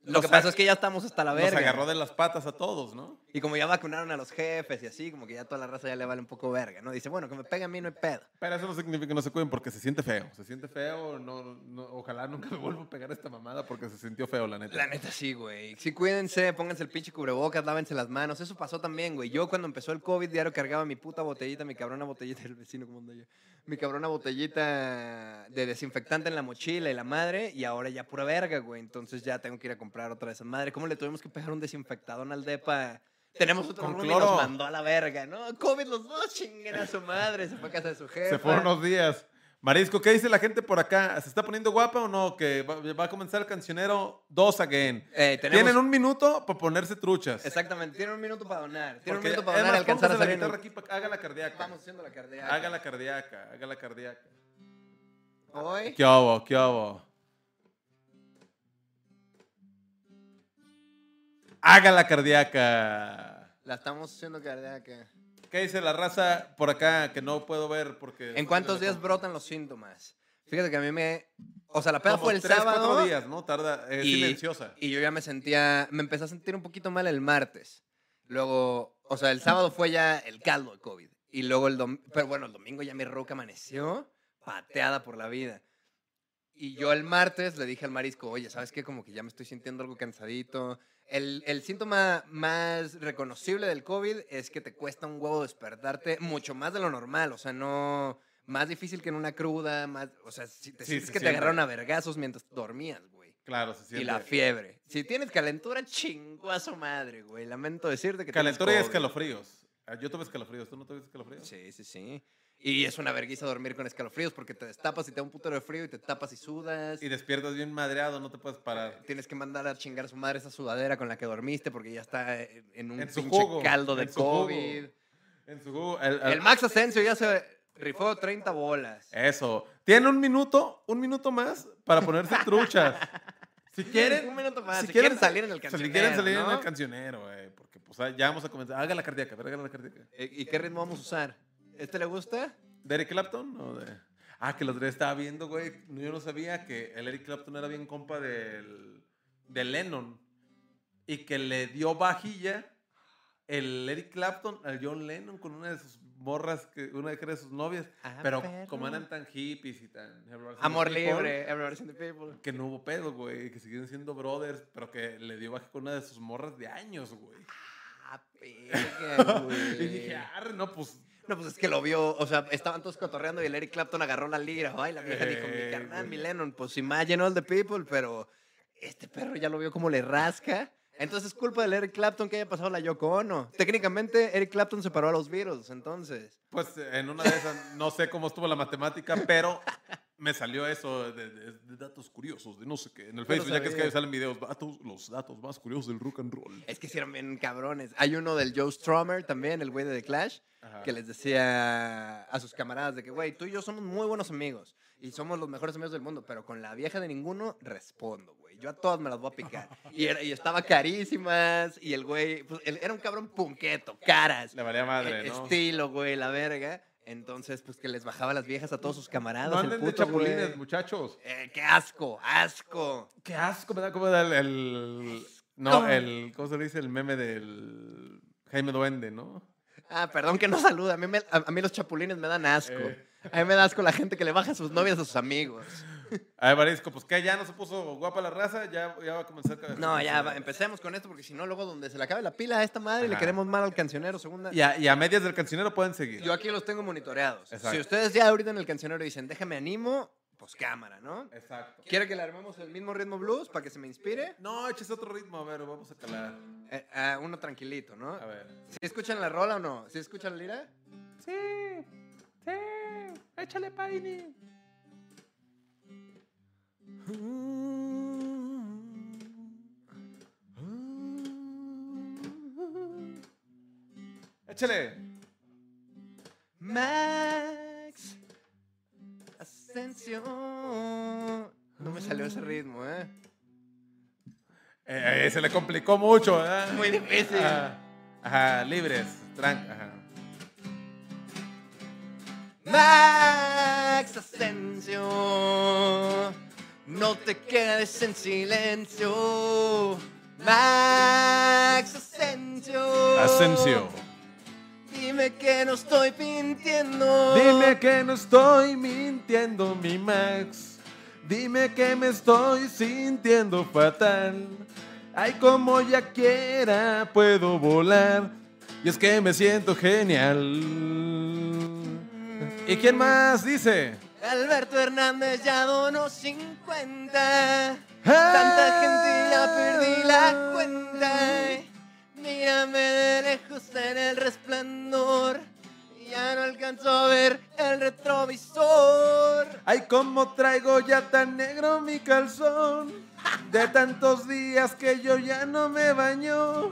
Lo que
nos
pasa es que ya estamos hasta la
Nos
verga.
agarró de las patas a todos, ¿no?
Y como ya vacunaron a los jefes y así, como que ya toda la raza ya le vale un poco verga, ¿no? Dice, bueno, que me pegue a mí no hay pedo.
Pero eso no significa que no se cuiden porque se siente feo. Se siente feo, no, no- ojalá nunca me vuelva a pegar esta mamada porque se sintió feo, la neta.
La neta sí, güey. Sí, cuídense, pónganse el pinche cubrebocas, lávense las manos. Eso pasó también, güey. Yo cuando empezó el COVID, diario cargaba mi puta botellita, mi cabrona botellita del vecino, ¿cómo anda yo? Mi cabrona botellita de desinfectante en la mochila y la madre, y ahora ya pura verga, güey. Entonces ya tengo que ir a comprar otra de esas madres. ¿Cómo le tuvimos que pegar un desinfectadón al depa? Tenemos otro
Con
roomie y
cloro.
nos mandó a la verga, ¿no? COVID los dos, chinguen a su madre. Se fue a casa de su jefe.
Se fueron unos días. Marisco, ¿qué dice la gente por acá? ¿Se está poniendo guapa o no? Que va, va a comenzar el cancionero 2 again.
Eh, tenemos-
Tienen un minuto para ponerse truchas.
Exactamente, tienen un minuto para donar. Tienen
Porque,
un minuto para donar y
más,
alcanzar a
la
salir. el-
guitarra aquí haga la cardíaca.
Vamos haciendo la cardíaca.
Haga la cardíaca, haga la cardíaca.
Hoy.
¿Qué hago? ¿Qué hago? Haga la cardíaca.
La estamos haciendo cardíaca.
¿Qué dice la raza por acá que no puedo ver porque...
¿En cuántos días brotan los síntomas? Fíjate que a mí me... O sea, la peda
Como
fue el
tres,
sábado.
cuatro días, ¿no? Tarda, es
y,
silenciosa.
y yo ya me sentía... Me empecé a sentir un poquito mal el martes. Luego, o sea, el sábado fue ya el caldo de COVID. Y luego el domingo... Pero bueno, el domingo ya mi roca amaneció pateada por la vida. Y yo el martes le dije al marisco, oye, ¿sabes qué? Como que ya me estoy sintiendo algo cansadito. El, el síntoma más reconocible del COVID es que te cuesta un huevo despertarte mucho más de lo normal. O sea, no... Más difícil que en una cruda, más... O sea, si te
Sí,
sientes
se
que te agarraron a vergazos mientras dormías, güey.
Claro, se siente.
Y la fiebre. Si tienes calentura, su madre, güey. Lamento decirte que tienes
Calentura y
COVID.
escalofríos. Ah, Yo tuve escalofríos. ¿Tú no tuviste escalofríos?
Sí, sí, sí. Y es una vergüenza dormir con escalofríos porque te destapas y te da un putero de frío y te tapas y sudas.
Y despiertas bien madreado, no te puedes parar.
Tienes que mandar a chingar a su madre esa sudadera con la que dormiste porque ya está eh, en un
En
pinche
jugo,
caldo de
en su jugo.
COVID.
En su jugo, el- el-
El Max Asensio ya se rifó 30 bolas.
Eso. Tiene un minuto, un minuto más para ponerse truchas. Si quieren,
Un minuto más.
si
Si,
quieren-
quieren, salir en el
si
cancionero,
quieren salir
¿no?
en el cancionero, güey, porque pues ah, ya vamos a comenzar. Haga la cardíaca, haga la cardíaca.
Eh, ¿Y qué ritmo vamos a usar? ¿Este le gusta?
¿De Eric Clapton o de...? Ah, que los tres estaba viendo, güey. Yo no sabía que el Eric Clapton era bien compa del, de Lennon. Y que le dio vajilla el Eric Clapton al John Lennon con una de sus morras, que, una de sus novias.
Ah,
pero
perro.
como eran tan hippies y tan...
Amor
people,
libre, everybody's the people.
Que no hubo pedo, güey. Que siguen siendo brothers, pero que le dio baja con una de sus morras de años, güey.
Ah, perga, güey.
Y dije, arre, no, pues...
No, pues es que lo vio, o sea, estaban todos cotorreando y el Eric Clapton agarró la lira. Ay, la vieja dijo,
Eh,
mi carnal,
güey.
mi Lennon, pues imagine all the people, pero este perro ya lo vio como le rasca. Entonces es culpa del Eric Clapton que haya pasado la Yoko Ono. Técnicamente, Eric Clapton separó a los Beatles, entonces.
Pues en una de esas, no sé cómo estuvo la matemática, pero me salió eso de, de- de datos curiosos, de no sé qué. En el Facebook, ya que es que salen videos, datos, los datos más curiosos del rock and roll.
Es que hicieron bien cabrones. Hay uno del Joe Strummer también, el güey de The Clash,
Ajá.
que les decía a sus camaradas de que, güey, tú y yo somos muy buenos amigos y somos los mejores amigos del mundo, pero con la vieja de ninguno respondo, güey. Yo a todas me las voy a picar. Y, era- y estaba carísimas y el güey, pues, él era un cabrón punqueto, caras,
Le valía madre,
eh,
¿no?
estilo, güey, la verga. Entonces, pues que les bajaba las viejas a todos sus camaradas.
No
el
de chapulines, muchachos.
Eh, qué asco, asco.
Qué asco me da como da el, el- No, el... ¿Cómo se le dice? El meme del Jaime Duende, ¿no?
Ah, perdón que no saluda. A mí, me- a, a mí los chapulines me dan asco.
Eh.
A mí me da asco la gente que le baja a sus novias a sus amigos.
A ver, Marisco, pues que ya no se puso guapa la raza, ya, ya va a comenzar. a-
No, ya, va, empecemos con esto porque si no, luego donde se le acabe la pila a esta madre y le
Ajá.
queremos mal al cancionero, segunda.
Y a, y a medias del cancionero pueden seguir.
Yo aquí los tengo monitoreados.
Exacto.
Si ustedes ya ahorita en el cancionero dicen, déjame animo, pues cámara, ¿no?
Exacto.
¿Quiere que le armemos el mismo ritmo blues para que se me inspire?
No, eches otro ritmo, a ver, vamos a calar.
Eh, ah, uno tranquilito, ¿no?
A ver.
¿Sí escuchan la rola o no? ¿Sí escuchan la lira?
Sí, sí, échale Paini. Échale.
Max No me salió ese ritmo, ¿eh?
Eh, eh, se le complicó mucho, ¿verdad?
Muy difícil.
Ajá, ajá, libres, tranca, ajá.
Max Asensio, no te quedes en silencio. Max Asensio.
Asensio.
Dime que no estoy mintiendo.
Dime que no estoy mintiendo, mi Max. Dime que me estoy sintiendo fatal. Ay, como ya quiera puedo volar. Y es que me siento genial. ¿Y quién más dice?
Alberto Hernández ya donó 50. Tanta gente ya perdí la cuenta. Mírame de lejos en el resplandor. Ya no alcanzo a ver el retrovisor.
Ay, como traigo ya tan negro mi calzón. De tantos días que yo ya no me baño.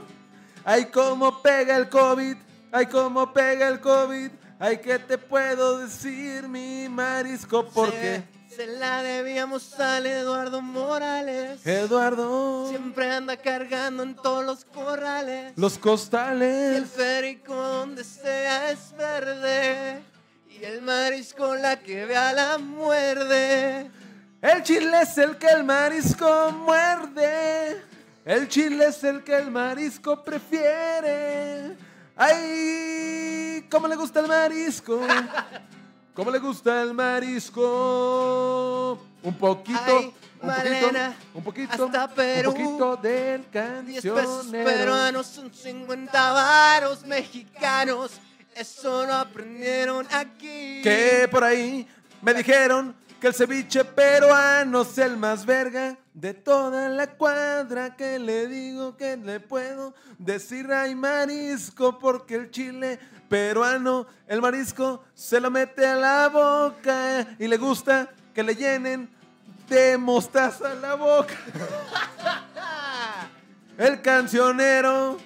Ay, como pega el COVID. Ay, como pega el COVID. Ay, ¿qué te puedo decir, mi marisco? Porque
Se la debíamos al Eduardo Morales.
Eduardo.
Siempre anda cargando en todos los corrales.
Los
Y el
costales.
férico donde sea es verde. Y el marisco la que vea la muerde.
El chile es el que el marisco muerde. El chile es el que el marisco prefiere. ¡Ay! ¿Cómo le gusta el marisco? ¿Cómo le gusta el marisco? Un poquito,
Ay,
un
Malena,
poquito, un poquito,
hasta Perú.
un poquito del
10 pesos
cancionero.
peruanos son 50 varos mexicanos. Eso lo aprendieron aquí.
Que por ahí me dijeron que el ceviche peruano es el más verga de toda la cuadra. Que le digo que le puedo decir ay marisco porque el chile peruano, el marisco se lo mete a la boca y le gusta que le llenen de mostaza la boca. El cancionero,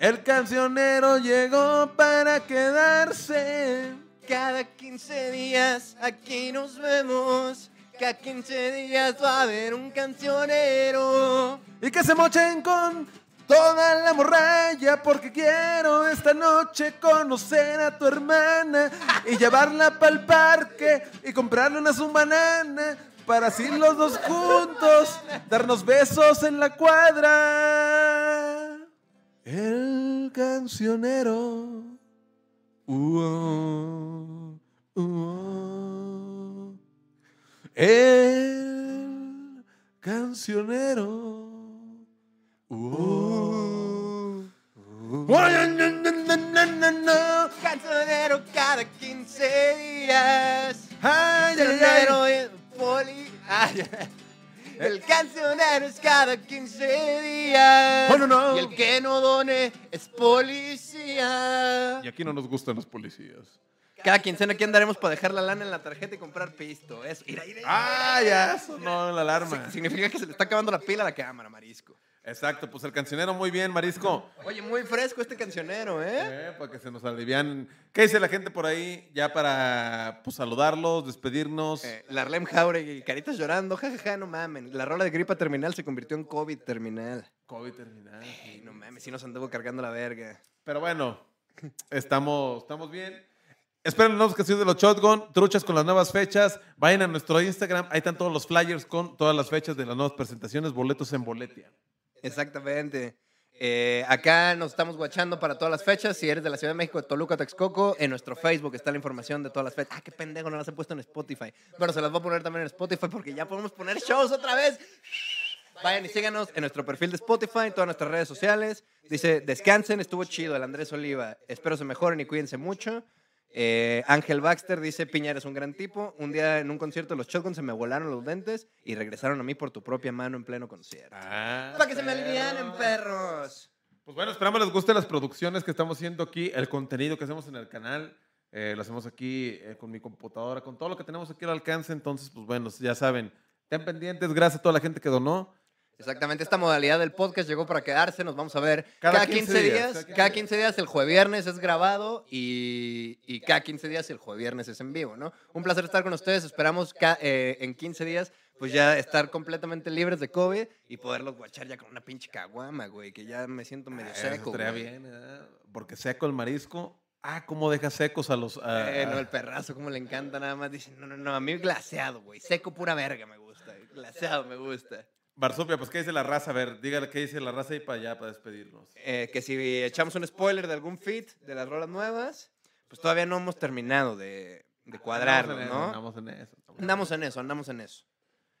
el cancionero llegó para quedarse.
Cada 15 días aquí nos vemos. Cada 15 días va a haber un cancionero.
Y que se mochen con toda la morralla porque quiero esta noche conocer a tu hermana y llevarla para el parque y comprarle una su banana para así los dos juntos darnos besos en la cuadra. El cancionero. Uh, uh, el cancionero. Uh,
Cancionero cada 15 días.
Ay.
Cancionero es poli. Ay. El cancionero es cada 15 días.
Oh, no, no.
Y el que no done es policía.
Y aquí no nos gustan los policías.
Cada quincena aquí andaremos para dejar la lana en la tarjeta y comprar pisto. Eso. Mira, mira,
Ah, ya sonó la alarma.
Significa que se le está acabando la pila a la cámara, Marisco.
Exacto, pues el cancionero muy bien, Marisco.
Oye, muy fresco este cancionero, ¿eh?
Eh, para que se nos alivian. ¿Qué dice la gente por ahí? Ya para pues, saludarlos, despedirnos.
Eh, la Arlem Jauregui, caritas llorando, jajaja, no mamen. La rola de gripa terminal se convirtió en COVID terminal.
COVID terminal.
Ey, no mames, sí nos anduvo cargando la verga.
Pero bueno, estamos, estamos bien. Esperen los nuevos canciones de los Shotgun, truchas con las nuevas fechas. Vayan a nuestro Instagram, ahí están todos los flyers con todas las fechas de las nuevas presentaciones, boletos en Boletia.
Exactamente. Eh, acá nos estamos guachando para todas las fechas. Si eres de la Ciudad de México, de Toluca, Texcoco, en nuestro Facebook está la información de todas las fechas. Ah, qué pendejo, no las he puesto en Spotify. Bueno, se las voy a poner también en Spotify porque ya podemos poner shows otra vez. Vayan y síganos en nuestro perfil de Spotify, en todas nuestras redes sociales. Dice, descansen, estuvo chido el Andrés Oliva. Espero se mejoren y cuídense mucho. Eh, Ángel Baxter dice, Piña, eres un gran tipo. Un día en un concierto los Shotgun se me volaron los dentes y regresaron a mí por tu propia mano en pleno concierto.
Ah,
Para que se me alivianen, perros.
Pues bueno, esperamos les guste las producciones que estamos haciendo aquí, el contenido que hacemos en el canal. Eh, lo hacemos aquí eh, con mi computadora, con todo lo que tenemos aquí al alcance. Entonces, pues bueno, ya saben, estén pendientes. Gracias a toda la gente que donó.
Exactamente, esta modalidad del podcast llegó para quedarse. Nos vamos a ver
Cada
cada,
15
15,
días,
días.
cada 15
Cada
días.
15 días el jueves viernes es grabado y, y cada 15 días el jueves viernes es en vivo, ¿no? Un placer estar con ustedes. Esperamos ca- eh, en 15 días pues ya estar completamente libres de COVID y poderlos guachar ya con una pinche caguama, güey, que ya me siento medio
Ah,
seco.
estaría bien, ¿eh? porque seco el marisco. Ah, cómo deja secos a los. a-
Eh, no, el perrazo, como le encanta nada más. Dice, no, no, no, a mí glaseado, güey. Seco pura verga me gusta. Glaseado me gusta.
Barsopia, pues, ¿qué dice la raza? A ver, dígale qué dice la raza y para allá, para despedirnos.
eh, que si echamos un spoiler de algún fit de las rolas nuevas, pues todavía no hemos terminado de, de cuadrarlo,
en eso,
¿no?
Andamos en eso. andamos en
Andamos en eso, andamos en eso.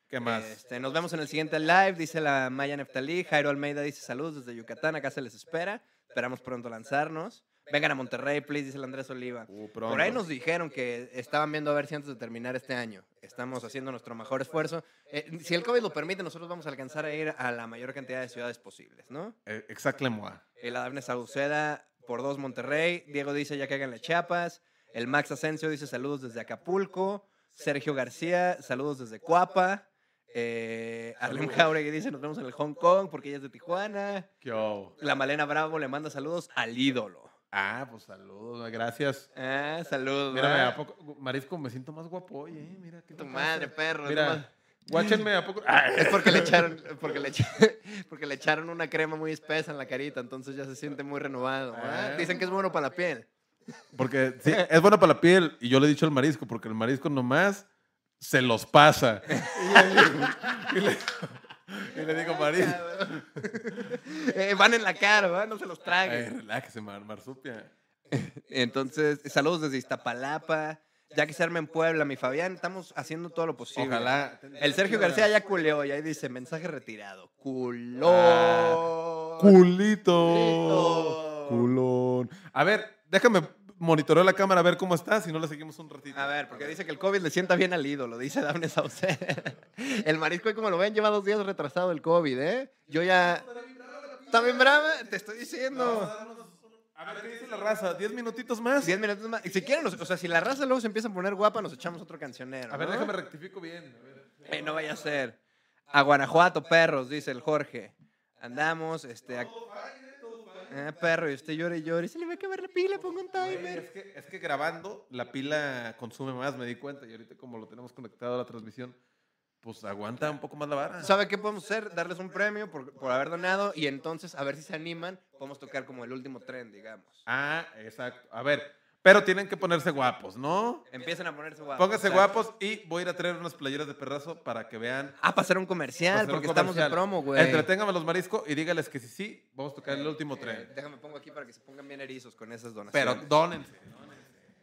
¿Qué más?
Este, nos vemos en el siguiente live, dice la Maya Neftalí. Jairo Almeida dice saludos desde Yucatán, acá se les espera. Esperamos pronto lanzarnos. Vengan a Monterrey, please, dice el Andrés Oliva.
Uh,
Por ahí nos dijeron que estaban viendo a ver si antes de terminar este año. Estamos haciendo nuestro mejor esfuerzo. Eh, si el COVID lo permite, nosotros vamos a alcanzar a ir a la mayor cantidad de ciudades posibles, ¿no?
Eh, Exactamente.
El Adabne Sauceda por dos Monterrey. Diego dice ya que hagan Chiapas. El Max Asensio dice saludos desde Acapulco. Sergio García, saludos desde Cuapa. Eh, Arlem Jauregui dice nos vemos en el Hong Kong porque ella es de Tijuana. La Malena Bravo le manda saludos al ídolo.
Ah, pues saludos, gracias.
Ah, saludos. ¿verdad?
¿a poco, Marisco, me siento más guapo hoy, eh? Mira, ¿qué
Tu madre,
pasa?
perro.
Mira, guáchenme, ¿a poco? Ah,
Es porque le echaron, porque le echa- porque le echaron una crema muy espesa en la carita, entonces ya se siente muy renovado.
Ah.
Dicen que es bueno para la piel.
Porque sí, es bueno para la piel. Y yo le he dicho al marisco, porque el marisco nomás se los pasa. Y, le digo- y le, y le digo, marisco,
Eh, van en la cara, ¿verdad? No se los
ay,
traguen.
relájese, mar, marsupia.
Entonces, saludos desde Iztapalapa. Ya que se arma en Puebla, mi Fabián, estamos haciendo todo lo posible.
Ojalá.
El Sergio García ya culeó y ahí dice, mensaje retirado. Culó.
Ah, Culito.
Culito.
Culón. A ver, déjame monitorear la cámara a ver cómo está, si no le seguimos un ratito.
A ver, porque dice que el COVID le sienta bien al ídolo, dice Daphne Sauce. El marisco, ahí como lo ven, lleva dos días retrasado el COVID, ¿eh? Yo ya... ¿Está bien brava? Te estoy diciendo.
A ver, ¿qué dice la raza? ¿Diez minutitos más?
Diez minutos más. Si quieren, o sea, si la raza luego se empieza a poner guapa, nos echamos otro cancionero.
A ver,
¿no?
déjame rectifico bien. A ver.
Eh, no vaya a ser. A Guanajuato, perros, dice el Jorge. Andamos, este... a- Ah, perro, y usted llora y llora. Y se le va a acabar la pila, pongo un timer.
es, que, es que grabando la pila consume más, me di cuenta. Y ahorita como lo tenemos conectado a la transmisión, pues aguanta un poco más la vara.
¿Sabe qué podemos hacer? Darles un premio por, por haber donado y entonces, a ver si se animan, podemos tocar como el último tren, digamos.
Ah, exacto. A ver, pero tienen que ponerse guapos, ¿no?
Empiecen a ponerse guapos.
Pónganse
exacto.
guapos y voy a ir a traer unas playeras de perrazo para que vean.
Ah, para hacer un comercial,
hacer un
porque estamos de promo, güey.
Entreténganme los mariscos y dígales que sí, sí, vamos a tocar el último
Eh,
tren.
déjame pongo aquí para que se pongan bien erizos con esas
Pero
donaciones.
dónense.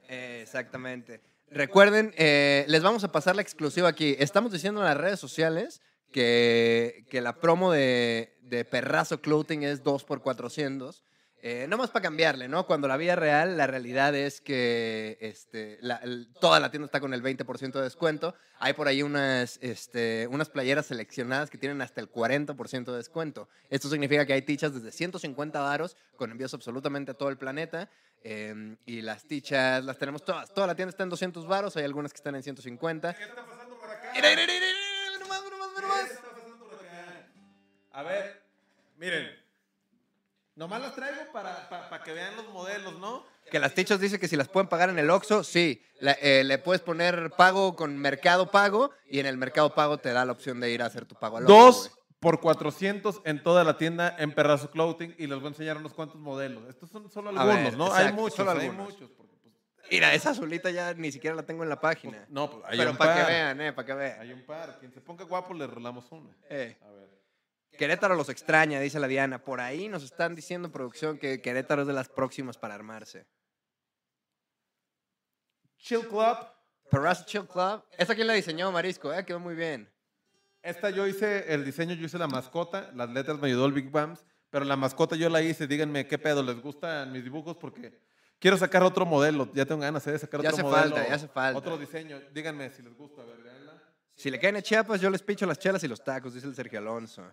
Eh, exactamente. Recuerden, eh, les vamos a pasar la exclusiva aquí. Estamos diciendo en las redes sociales que, que la promo de, de Perrazo Clothing es 2 por 400. Eh, no más para cambiarle, ¿no? Cuando la vida real, la realidad es que este, la- el- toda la tienda está con el 20% de descuento. Hay por ahí unas, este, unas playeras seleccionadas que tienen hasta el 40% de descuento. Esto significa que hay tichas desde 150 varos con envíos absolutamente a todo el planeta. eh, y las tichas las tenemos todas. Toda la tienda está en 200 varos, hay algunas que están en 150.
¿Qué está pasando por acá?
Mira, mira, mira, mira, nomás, nomás,
¿Qué
nomás.
está pasando por acá? A ver, miren. Nomás las traigo para, para, para que vean los modelos, ¿no?
Que las tichas dice que si las pueden pagar en el Oxxo, sí. La- eh, le puedes poner pago con Mercado Pago y en el Mercado Pago te da la opción de ir a hacer tu pago al Oxxo,
Dos por 400 en toda la tienda en Perrazo Clothing y les voy a enseñar unos cuantos modelos. Estos son solo algunos,
ver,
¿no? hay muchos,
solo
hay
algunos.
muchos. porque, pues,
Mira, esa azulita ya ni siquiera la tengo en la página.
no, pues hay
Pero
un
para
par.
que vean, eh, para que vean.
Hay un par. Quien se ponga guapo le rolamos uno.
Eh.
A ver.
Querétaro los extraña, dice la Diana. Por ahí nos están diciendo producción que Querétaro es de las próximas para armarse.
Chill Club.
Perrazo Chill Club. ¿Esta quién la diseñó, Marisco? Eh? Quedó muy bien.
Esta yo hice el diseño, yo hice la mascota. Las letras me ayudó el Big Bams. Pero la mascota yo la hice. Díganme qué pedo, ¿les gustan mis dibujos? Porque quiero sacar otro modelo. Ya tengo ganas eh, de sacar
Ya
otro
hace
modelo.
falta, ya hace falta.
Otro diseño. Díganme si les gusta. A ver.
Si le caen a Chiapas, yo les picho las chelas y los tacos, dice el Sergio Alonso.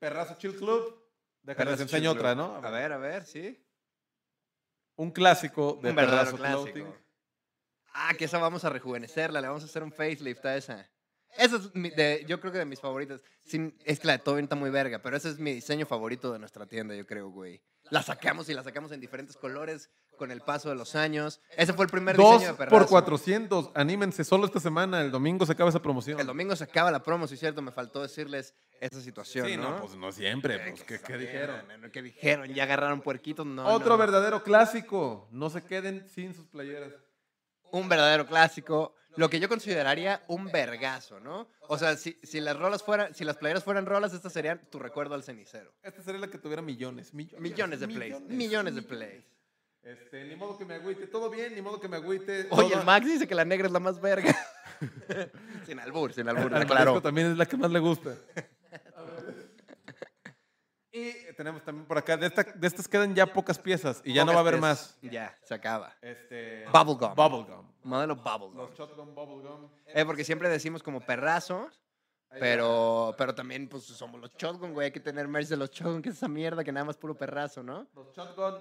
Perrazo Chill Club. Déjame les enseño otra. ¿no?
A ver, a ver, sí.
Un clásico de
Un
Perrazo
clásico.
Clothing.
Ah, que esa vamos a rejuvenecerla, le vamos a hacer un facelift a esa. Esa es mi- de, yo creo que de mis favoritas. Es que la de Tobin está muy verga, pero ese es mi diseño favorito de nuestra tienda, yo creo, güey. La sacamos y la sacamos en diferentes colores con el paso de los años. Ese fue el primer
Dos
diseño de Perrazo.
por 400. Anímense, solo esta semana. El domingo se acaba esa promoción.
El domingo se acaba la promo, sí es cierto, me faltó decirles esa situación,
Sí,
¿no?
no, pues no siempre. Pues, ¿qué, qué dijeron?
dijeron? ¿Qué dijeron? ¿Ya agarraron puerquitos? No,
Otro
no.
verdadero clásico. No se queden sin sus playeras.
Un verdadero clásico, lo que yo consideraría un vergazo, ¿no? O sea, si, si las rolas fueran, si las playeras fueran rolas, estas serían tu recuerdo al cenicero.
Esta sería la que tuviera millones. Millones,
Millones de plays, millones de plays.
Este, ni modo que me agüite. Todo bien, ni modo que me agüite.
Oye,
todo-
el Max dice que la negra es la más verga. sin albur, sin albur,
Al
claro.
También es la que más le gusta. Y tenemos también por acá, de, esta- de estas quedan ya pocas piezas y ya no va a haber más.
Ya, se acaba.
Este,
Bubblegum.
Bubblegum.
Modelo Bubblegum.
Los Shotgun Bubblegum.
Eh, porque siempre decimos como perrazos, pero, pero también pues somos los Shotgun, güey. Hay que tener merch de los Shotgun, que es esa mierda que nada más puro perrazo, ¿no?
Los Shotgun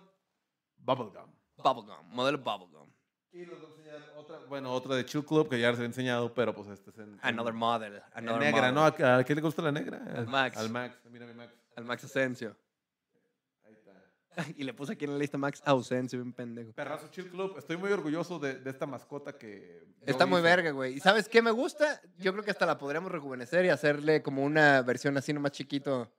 Bubblegum.
Bubblegum, modelo Bubblegum.
Y les voy a enseñar otra, bueno, otra de Chill Club que ya les he enseñado, pero pues este es en,
Another model. Another
negra,
model.
¿no? ¿A, a quién le gusta la negra?
Al Max.
Al Max, mira mi Max.
Al Max Asensio.
Ahí está.
y le puse aquí en la lista Max ausencia, bien pendejo.
Perrazo Chill Club. Estoy muy orgulloso de, de esta mascota que.
Está muy
hice.
verga, güey. ¿Y sabes qué me gusta? Yo creo que hasta la podríamos rejuvenecer y hacerle como una versión así nomás chiquito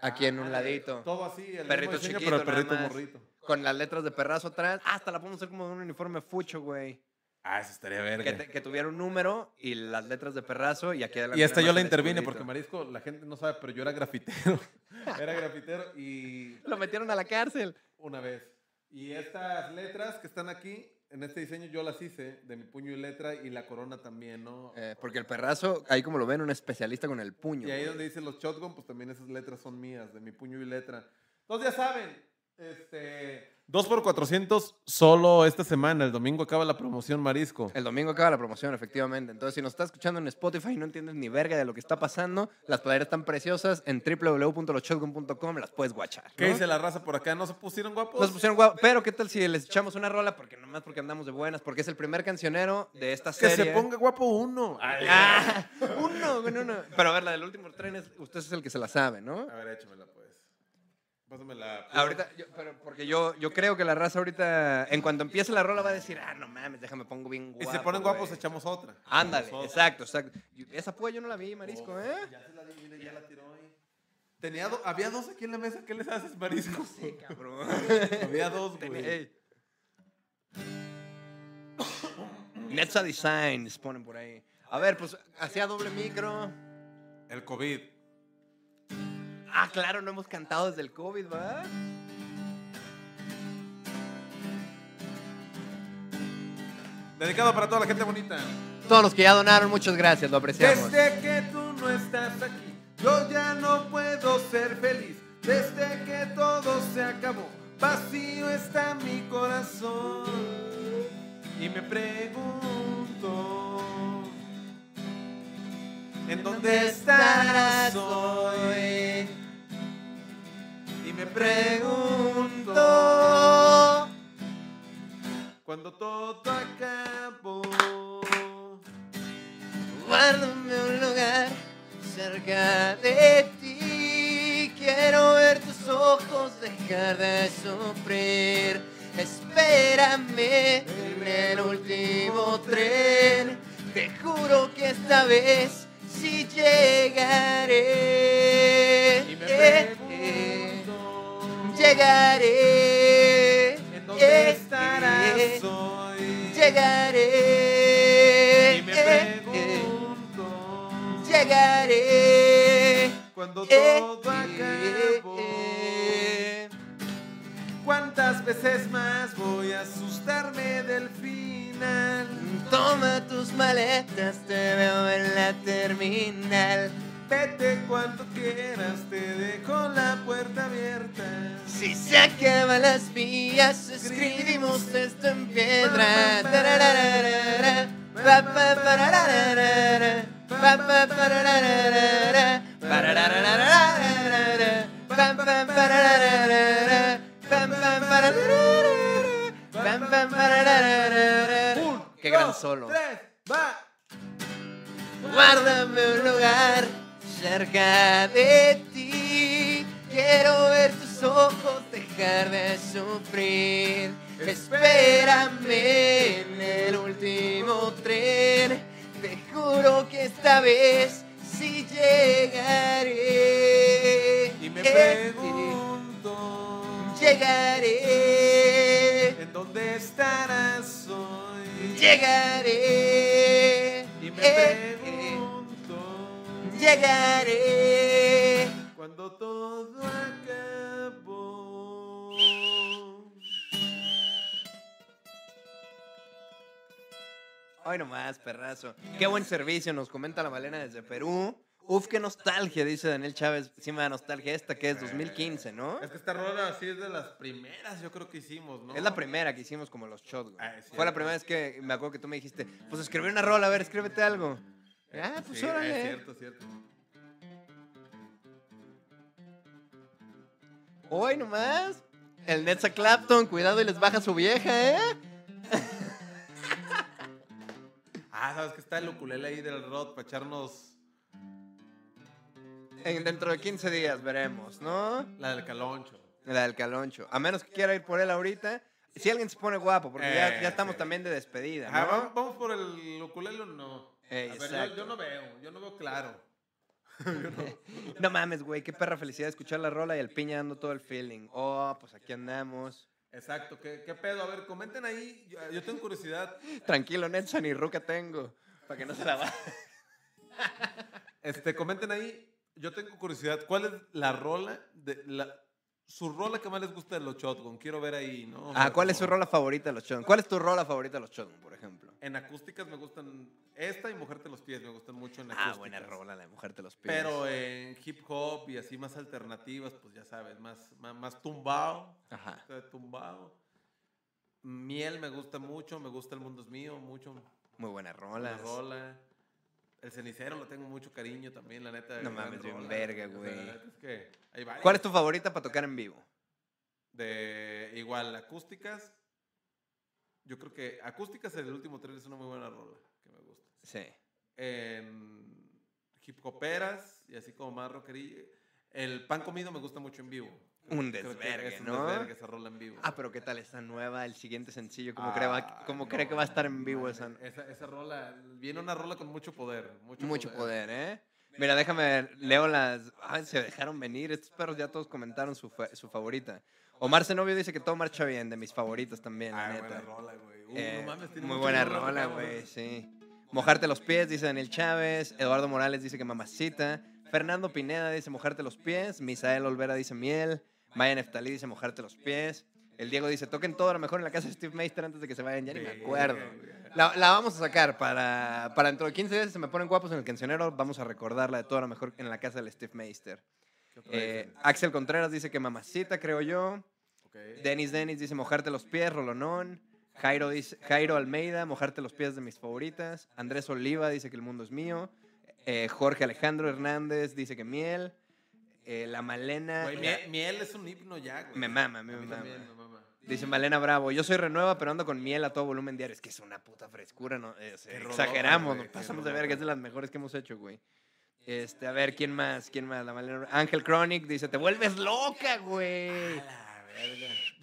aquí en un
Ah,
ladito.
Todo así, el
Perrito
mismo diseño,
chiquito,
pero el perrito morrito.
Con las letras de perrazo atrás. Hasta la podemos hacer como un uniforme fucho, güey.
Ah, eso estaría
Que,
verga.
te- que tuviera un número y las letras de perrazo y aquí adelante.
Y esta
nada
yo
el
intervine porque Marisco, la gente no sabe, pero yo era grafitero. era grafitero y
Lo metieron a la cárcel.
una vez. Y estas letras que están aquí, en este diseño yo las hice, de mi puño y letra, y la corona también, ¿no?
Eh, porque el perrazo, ahí como lo ven, un especialista con el puño.
y ahí
güey.
donde dice los shotgun, pues también esas letras son mías, de mi puño y letra. Entonces ya saben, este... 2 por 400 solo esta semana. El domingo acaba la promoción Marisco.
El domingo acaba la promoción, efectivamente. Entonces, si nos estás escuchando en Spotify y no entiendes ni verga de lo que está pasando, las playeras están preciosas. En www.loshotgun.com las puedes guachar.
¿Qué
¿no?
dice la raza por acá? ¿No se pusieron guapos?
Nos pusieron guau- Pero, ¿qué tal si les echamos una rola? Porque nomás porque andamos de buenas, porque es el primer cancionero de esta
que
serie.
se ponga guapo uno.
Ah, uno, güey, uno. Pero a ver, la del último tren, es, usted es el que se la sabe, ¿no?
A ver, échamela pues. Pásamela.
Ahorita, yo- pero porque yo, yo creo que la raza ahorita, en cuanto empiece la rola, va a decir, ah, no mames, déjame pongo bien
Y
guapo.
se ponen guapos,
güey".
echamos otra.
Ándale,
Echamos otra.
exacto, exacto. Esa pues yo no la vi, Marisco,
Oh,
¿eh?
Ya se la di, ya la tiró ahí. Tenía do- había dos aquí en la mesa. ¿Qué les haces, Marisco?
Sí, cabrón.
había dos, güey.
ey. Netza Designs ponen por ahí. A ver, pues hacía doble micro.
El COVID.
Ah, claro, no hemos cantado desde el COVID, ¿va?
Dedicado para toda la gente bonita.
Todos los que ya donaron, muchas gracias, lo apreciamos.
Desde que tú no estás aquí, yo ya no puedo ser feliz. Desde que todo se acabó, vacío está mi corazón. Y me pregunto, ¿en dónde estarás hoy? Me pregunto, cuando todo acabó.
Guárdame un lugar cerca de ti. Quiero ver tus ojos, dejar de sufrir. Espérame en el último tren. Te juro que esta vez sí llegaré.
Y me
Llegaré.
¿en dónde
Eh,
estarás
eh,
hoy?
Llegaré.
Y me
eh,
pregunto,
Llegaré.
cuando todo acabó. ¿cuántas veces más voy a asustarme del final?
Toma tus maletas, te veo en la terminal.
Vete cuando quieras, te dejo la puerta abierta.
Si se acaban las vías, escribimos esto en piedra. Qué gran solo.
Tres, va.
Guárdame un lugar cerca de ti. Quiero ver tus ojos, dejar de sufrir. Espérame en el último tren. Te juro que esta vez sí llegaré.
Y me pregunto,
Llegaré.
¿en dónde estarás hoy?
Llegaré.
Y me pregunto,
Llegaré.
cuando todo acabó.
Ay, nomás, perrazo. Qué buen servicio, nos comenta la Malena desde Perú. Uf, qué nostalgia, dice Daniel Chávez. Sí me da nostalgia esta, que es 2015, ¿no?
Es que esta rola sí es de las primeras, yo creo que hicimos, ¿no?
Es la primera que hicimos como los shots, güey.
Ah,
Fue la primera vez que me acuerdo que tú me dijiste, pues escribí una rola, a ver, escríbete algo. Ah, pues
Sí,
órale.
es cierto, cierto.
Hoy nomás. El Netza Clapton, cuidado y les baja su vieja, ¿eh?
Ah, ¿sabes que está el ukulele ahí del Rod para echarnos
En- dentro de 15 días veremos, ¿no?
la del caloncho?
La del caloncho. A menos que quiera ir por él ahorita. Si alguien se pone guapo, porque ya,
Eh,
ya estamos también de despedida,
Ah,
¿no?
¿vamos, vamos por el ukulele o no?
Ey,
A ver, yo, no veo, yo no veo claro.
No mames, güey, qué perra felicidad escuchar la rola y el piña dando todo el feeling. Oh, pues aquí andamos.
Exacto, ¿qué, qué pedo? A ver, comenten ahí, yo, yo tengo curiosidad.
Tranquilo, Netson, ni ruca tengo. Para que no se la va.
Este, comenten ahí, yo tengo curiosidad, ¿cuál es la rola, de la, su rola que más les gusta de los Shotgun? Quiero ver ahí, ¿no?
Ah, ¿cuál es su rola favorita de los Shotgun? ¿Cuál es tu rola favorita de los Shotgun, por ejemplo?
En acústicas me gustan, esta y Mojarte los Pies me gustan mucho en
Ah,
acústicas.
buena rola, la de Mujer te los pies.
Pero en hip hop y así más alternativas, pues ya sabes, más, más, más tumbado.
Ajá.
Tumbado. Miel me gusta mucho, me gusta El Mundo es Mío, mucho.
Muy buena
La
rola.
rola. El cenicero lo tengo mucho cariño también, la neta.
No mames, bien verga,
O sea,
güey.
la neta es que.
¿Cuál es tu favorita para tocar en vivo?
De igual, acústicas. Yo creo que acústicas el último tren es una muy buena rola que me gusta.
Sí.
En hip hoperas y así como más rockería. El pan comido me gusta mucho en vivo.
Un
Creo
desvergue,
es un
¿no?
desvergue esa rola en vivo.
Ah, pero ¿qué tal esta nueva, el siguiente sencillo? ¿Cómo,
Ah,
cree, va- cómo cree que va a estar en vivo esa?
esa? Esa rola, viene una rola con mucho poder. Mucho,
Mucho poder, ¿eh? Mira, déjame leo las... Ay, se dejaron venir, estos perros ya todos comentaron su, fa- su favorita. Omar Zenobio dice que todo marcha bien, de mis favoritos también, la
Ah,
neta.
buena rola, güey. Uh,
Eh,
no mames, tiene
muy buena rola, güey, sí. Mojarte los pies, dice Daniel Chávez. Eduardo Morales dice que mamacita. Fernando Pineda dice mojarte los pies. Misael Olvera dice miel. Maya Neftalí dice mojarte los pies. El Diego dice toquen todo lo mejor en la casa de Steve Meister antes de que se vayan. Ya ni me acuerdo. La, la vamos a sacar para, para dentro de 15 días. Si se me ponen guapos en el cancionero, vamos a recordarla de todo lo mejor en la casa del Steve Meister.
¿Qué otra
Eh? Axel Contreras dice que mamacita, creo yo.
Ok.
Denis Denis dice mojarte los pies, Rolonón. Jairo, dice, Jairo Almeida, mojarte los pies de mis favoritas. Andrés Oliva dice que el mundo es mío. Eh, Jorge Alejandro Hernández dice que miel. Eh, la Malena.
Güey, miel, miel es un himno ya, güey.
Me mama, a mí
A
me
mí
mama.
también me mama.
Dice Malena Bravo, yo soy renueva, pero ando con miel a todo volumen diario. Es que es una puta frescura, ¿no? Eh,
Qué rolota,
exageramos, nos pasamos de
rolota.
verga, es de las mejores que hemos hecho, güey. Este, a ver, ¿quién más? ¿Quién más? La Malena Ángel Chronic dice, te vuelves loca, güey.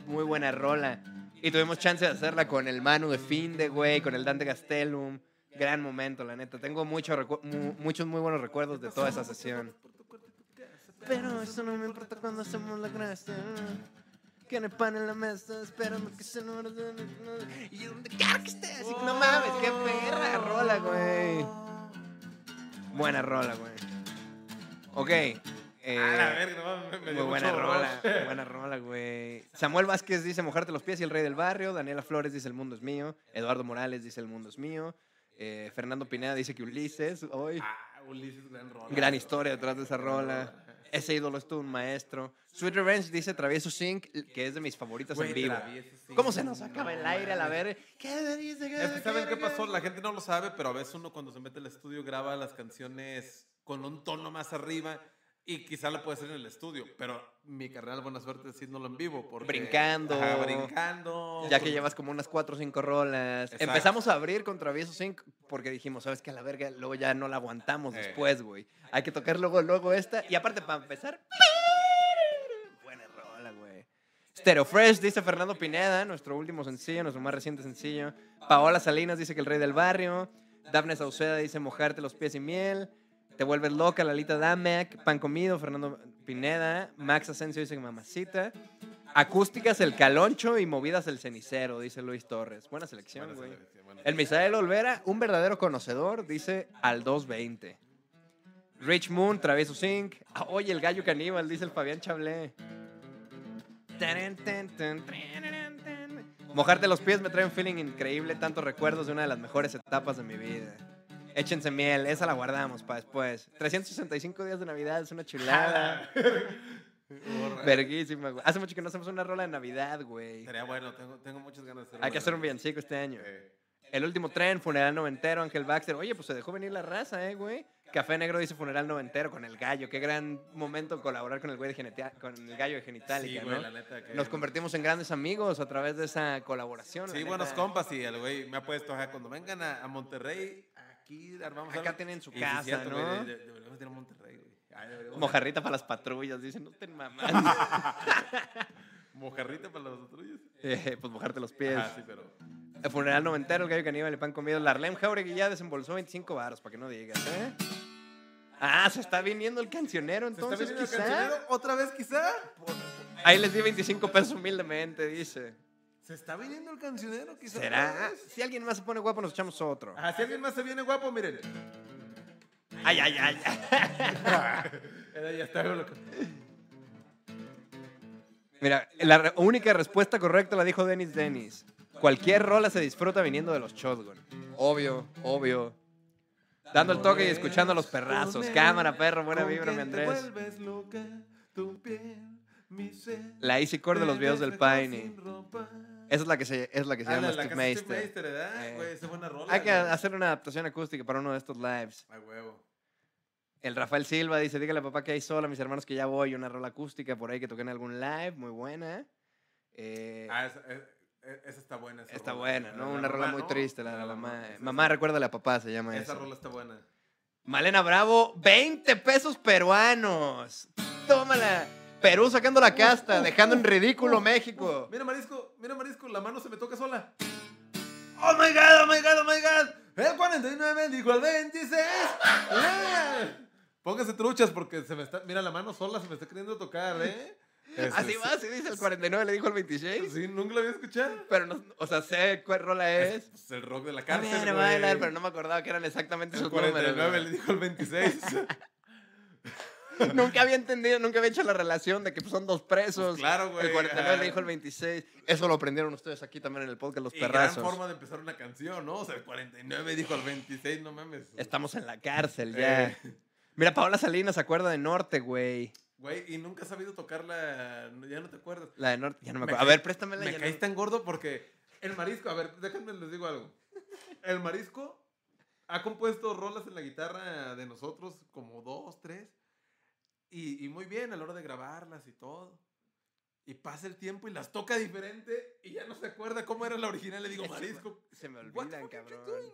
Muy buena rola. Y tuvimos chance de hacerla con el Manu de Finde, güey, con el Dante Gastelum. Gran momento, la neta. Tengo mucho mu- muchos muy buenos recuerdos de toda esa sesión. Pero eso no me importa cuando hacemos la gracia. Que no pan en la mesa, esperando que se nos... Y donde quiera que esté, así que no mames, qué perra rola, güey. Buena rola, güey. Ok. Eh,
A la verga, no mames, me-
muy buena rola, muy buena rola, güey. Samuel Vázquez dice mojarte los pies y el rey del barrio. Daniela Flores dice el mundo es mío. Eduardo Morales dice el mundo es mío. Eh, Fernando Pineda dice que Ulises, hoy
Ah, Ulises, gran rola.
gran historia detrás de esa rola. Ese ídolo es un maestro. Sweet Revenge dice Travieso Sync, que es de mis favoritas
Güey,
en vivo. ¿Cómo se nos acaba
no
el aire a la ver? ¿Qué dice?
Es que saben qué pasó, la gente no lo sabe, pero a veces uno cuando se mete al estudio graba las canciones con un tono más arriba y quizá lo puede hacer en el estudio, pero mi carnal, buena suerte haciéndolo en vivo. Porque,
Brincando.
Ajá, brincando.
Ya que llevas como unas 4 o 5 rolas.
Exacto.
Empezamos a abrir con Travieso Sync porque dijimos, ¿sabes qué? A la verga, luego ya no la aguantamos
Eh.
después, güey. Hay que tocar luego, luego esta. Y aparte, para empezar, buena rola, güey. Stereo Fresh, dice Fernando Pineda, nuestro último sencillo, nuestro más reciente sencillo. Paola Salinas dice que el rey del barrio. Daphne Sauceda dice mojarte los pies y miel. Te vuelves loca, Lalita Damac. Pan comido, Fernando Pineda. Max Asensio dice que mamacita. Acústicas el caloncho y movidas el cenicero, dice Luis Torres. Buena selección, güey. El Misael Olvera, un verdadero conocedor, dice al 220. Rich Moon, Travieso Sync. Ah, oye, el gallo caníbal, dice el Fabián Chablé. Mojarte los pies me trae un feeling increíble, tantos recuerdos de una de las mejores etapas de mi vida. Échense miel, esa la guardamos para después. 365 días de Navidad, es una chulada. Verguísima, güey. Hace mucho que no hacemos una rola de Navidad, güey.
Sería bueno, tengo, tengo muchas ganas de hacer
Hay que hacer un villancico este año.
Eh,
El último tren, funeral noventero, Ángel Baxter. Oye, pues se dejó venir la raza, ¿eh, güey? Café Negro dice funeral noventero con el gallo. Qué gran momento colaborar con el güey de con el gallo de
sí,
Genitalica,
güey,
¿no?
la neta. que-
Nos convertimos en grandes amigos a través de esa colaboración. la
Sí, buenos compas y el güey me ha puesto, ajá, cuando vengan a, a Monterrey, aquí armamos
Acá
algo.
tienen su casa,
cierto,
¿no?
güey, de- de- Deberíamos ir a Monterrey, güey. Ay, deberíamos-
Mojarrita para las patrullas, dicen, no te mamando.
Mojarrita para los patrullas.
Eh, pues mojarte los pies.
Ah, sí, pero.
El funeral noventero, el gallo caníbal, el pan comido. La Arlem Jauregui ya desembolsó 25 baros, para que no digas, ¿eh? Ah, se está viniendo el cancionero,
¿Se está
entonces,
el
quizá.
cancionero ¿Otra vez quizá?
Ahí les di 25 pesos humildemente, dice.
¿Se está viniendo el cancionero quizá?
¿Será? Si alguien más se pone guapo, nos echamos otro.
Ah, si alguien más se viene guapo, miren.
Ay, ay, ay.
Era, ya está loco.
Mira, la única respuesta correcta la dijo Dennis Dennis. Cualquier rola se disfruta viniendo de los shotgun. Obvio, obvio. Dando el toque y escuchando los perrazos. Cámara, perro, buena vibra, mi Andrés. La easy core de los videos del Piney. Esa es la que se, es la que se
Ah,
llama
la,
Steve. Eh.
Güey, esa buena rola.
Hay que hacer una adaptación acústica para uno de estos lives.
Ay, huevo.
El Rafael Silva dice, dígale a papá que hay sola, mis hermanos que ya voy, una rola acústica por ahí que toquen algún live, muy buena. Eh,
Ah, esa, eh, esa está buena. esa
está
rola.
buena, ¿no?
la
Una rola
mamá,
muy
¿no?
triste, la de
La
mamá.
esa-
Mamá, recuérdale a papá, se llama
Esa
eso.
rola está buena.
Malena Bravo, 20 pesos peruanos. Tómala. Perú sacando la casta, dejando en ridículo México.
Mira, Marisco, mira, Marisco, la mano se me toca sola. Oh my god, oh my god, oh my god. El 49 dijo el 26. Yeah. Póngase truchas porque se me está. Mira, la mano sola se me está queriendo tocar, ¿eh? Este,
Así va, así dice el 49, le dijo el 26.
Sí, nunca lo había escuchado.
Pero, no, o sea, sé cuál rola es.
Pues el rock de la
Ah,
cárcel.
bailar, pero no me acordaba que eran exactamente
El
sus números.
49
güey.
le dijo el 26.
nunca había entendido, nunca había hecho la relación de que pues, son dos presos.
claro, güey.
El 49 le dijo el 26. Eso lo aprendieron ustedes aquí también en el podcast, los
Y gran
perrazos.
forma de empezar una canción, ¿no? O sea, el 49 dijo el 26, no mames.
Estamos en la cárcel ya.
Eh.
Mira, Paola Salinas se acuerda de Norte, güey.
Güey, y nunca has sabido tocarla, ya no te acuerdas.
La de Norte, ya no me
Me
acuerdo. A
caí-
ver, préstamela.
Me
ya no-
tan gordo porque el marisco, a ver, déjenme les digo algo. El marisco ha compuesto rolas en la guitarra de nosotros como dos, tres. Y, y muy bien a la hora de grabarlas y todo. Y pasa el tiempo y las toca diferente y ya no se acuerda cómo era la original. Le digo, marisco.
Se me olvidan, cabrón.
doing?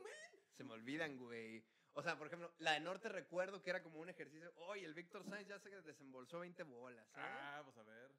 Se me olvidan, güey. O sea, por ejemplo, la de Norte recuerdo que era como un ejercicio. Oye, el Víctor Sainz ya se desembolsó 20 bolas. ¿eh?
Ah, pues a ver.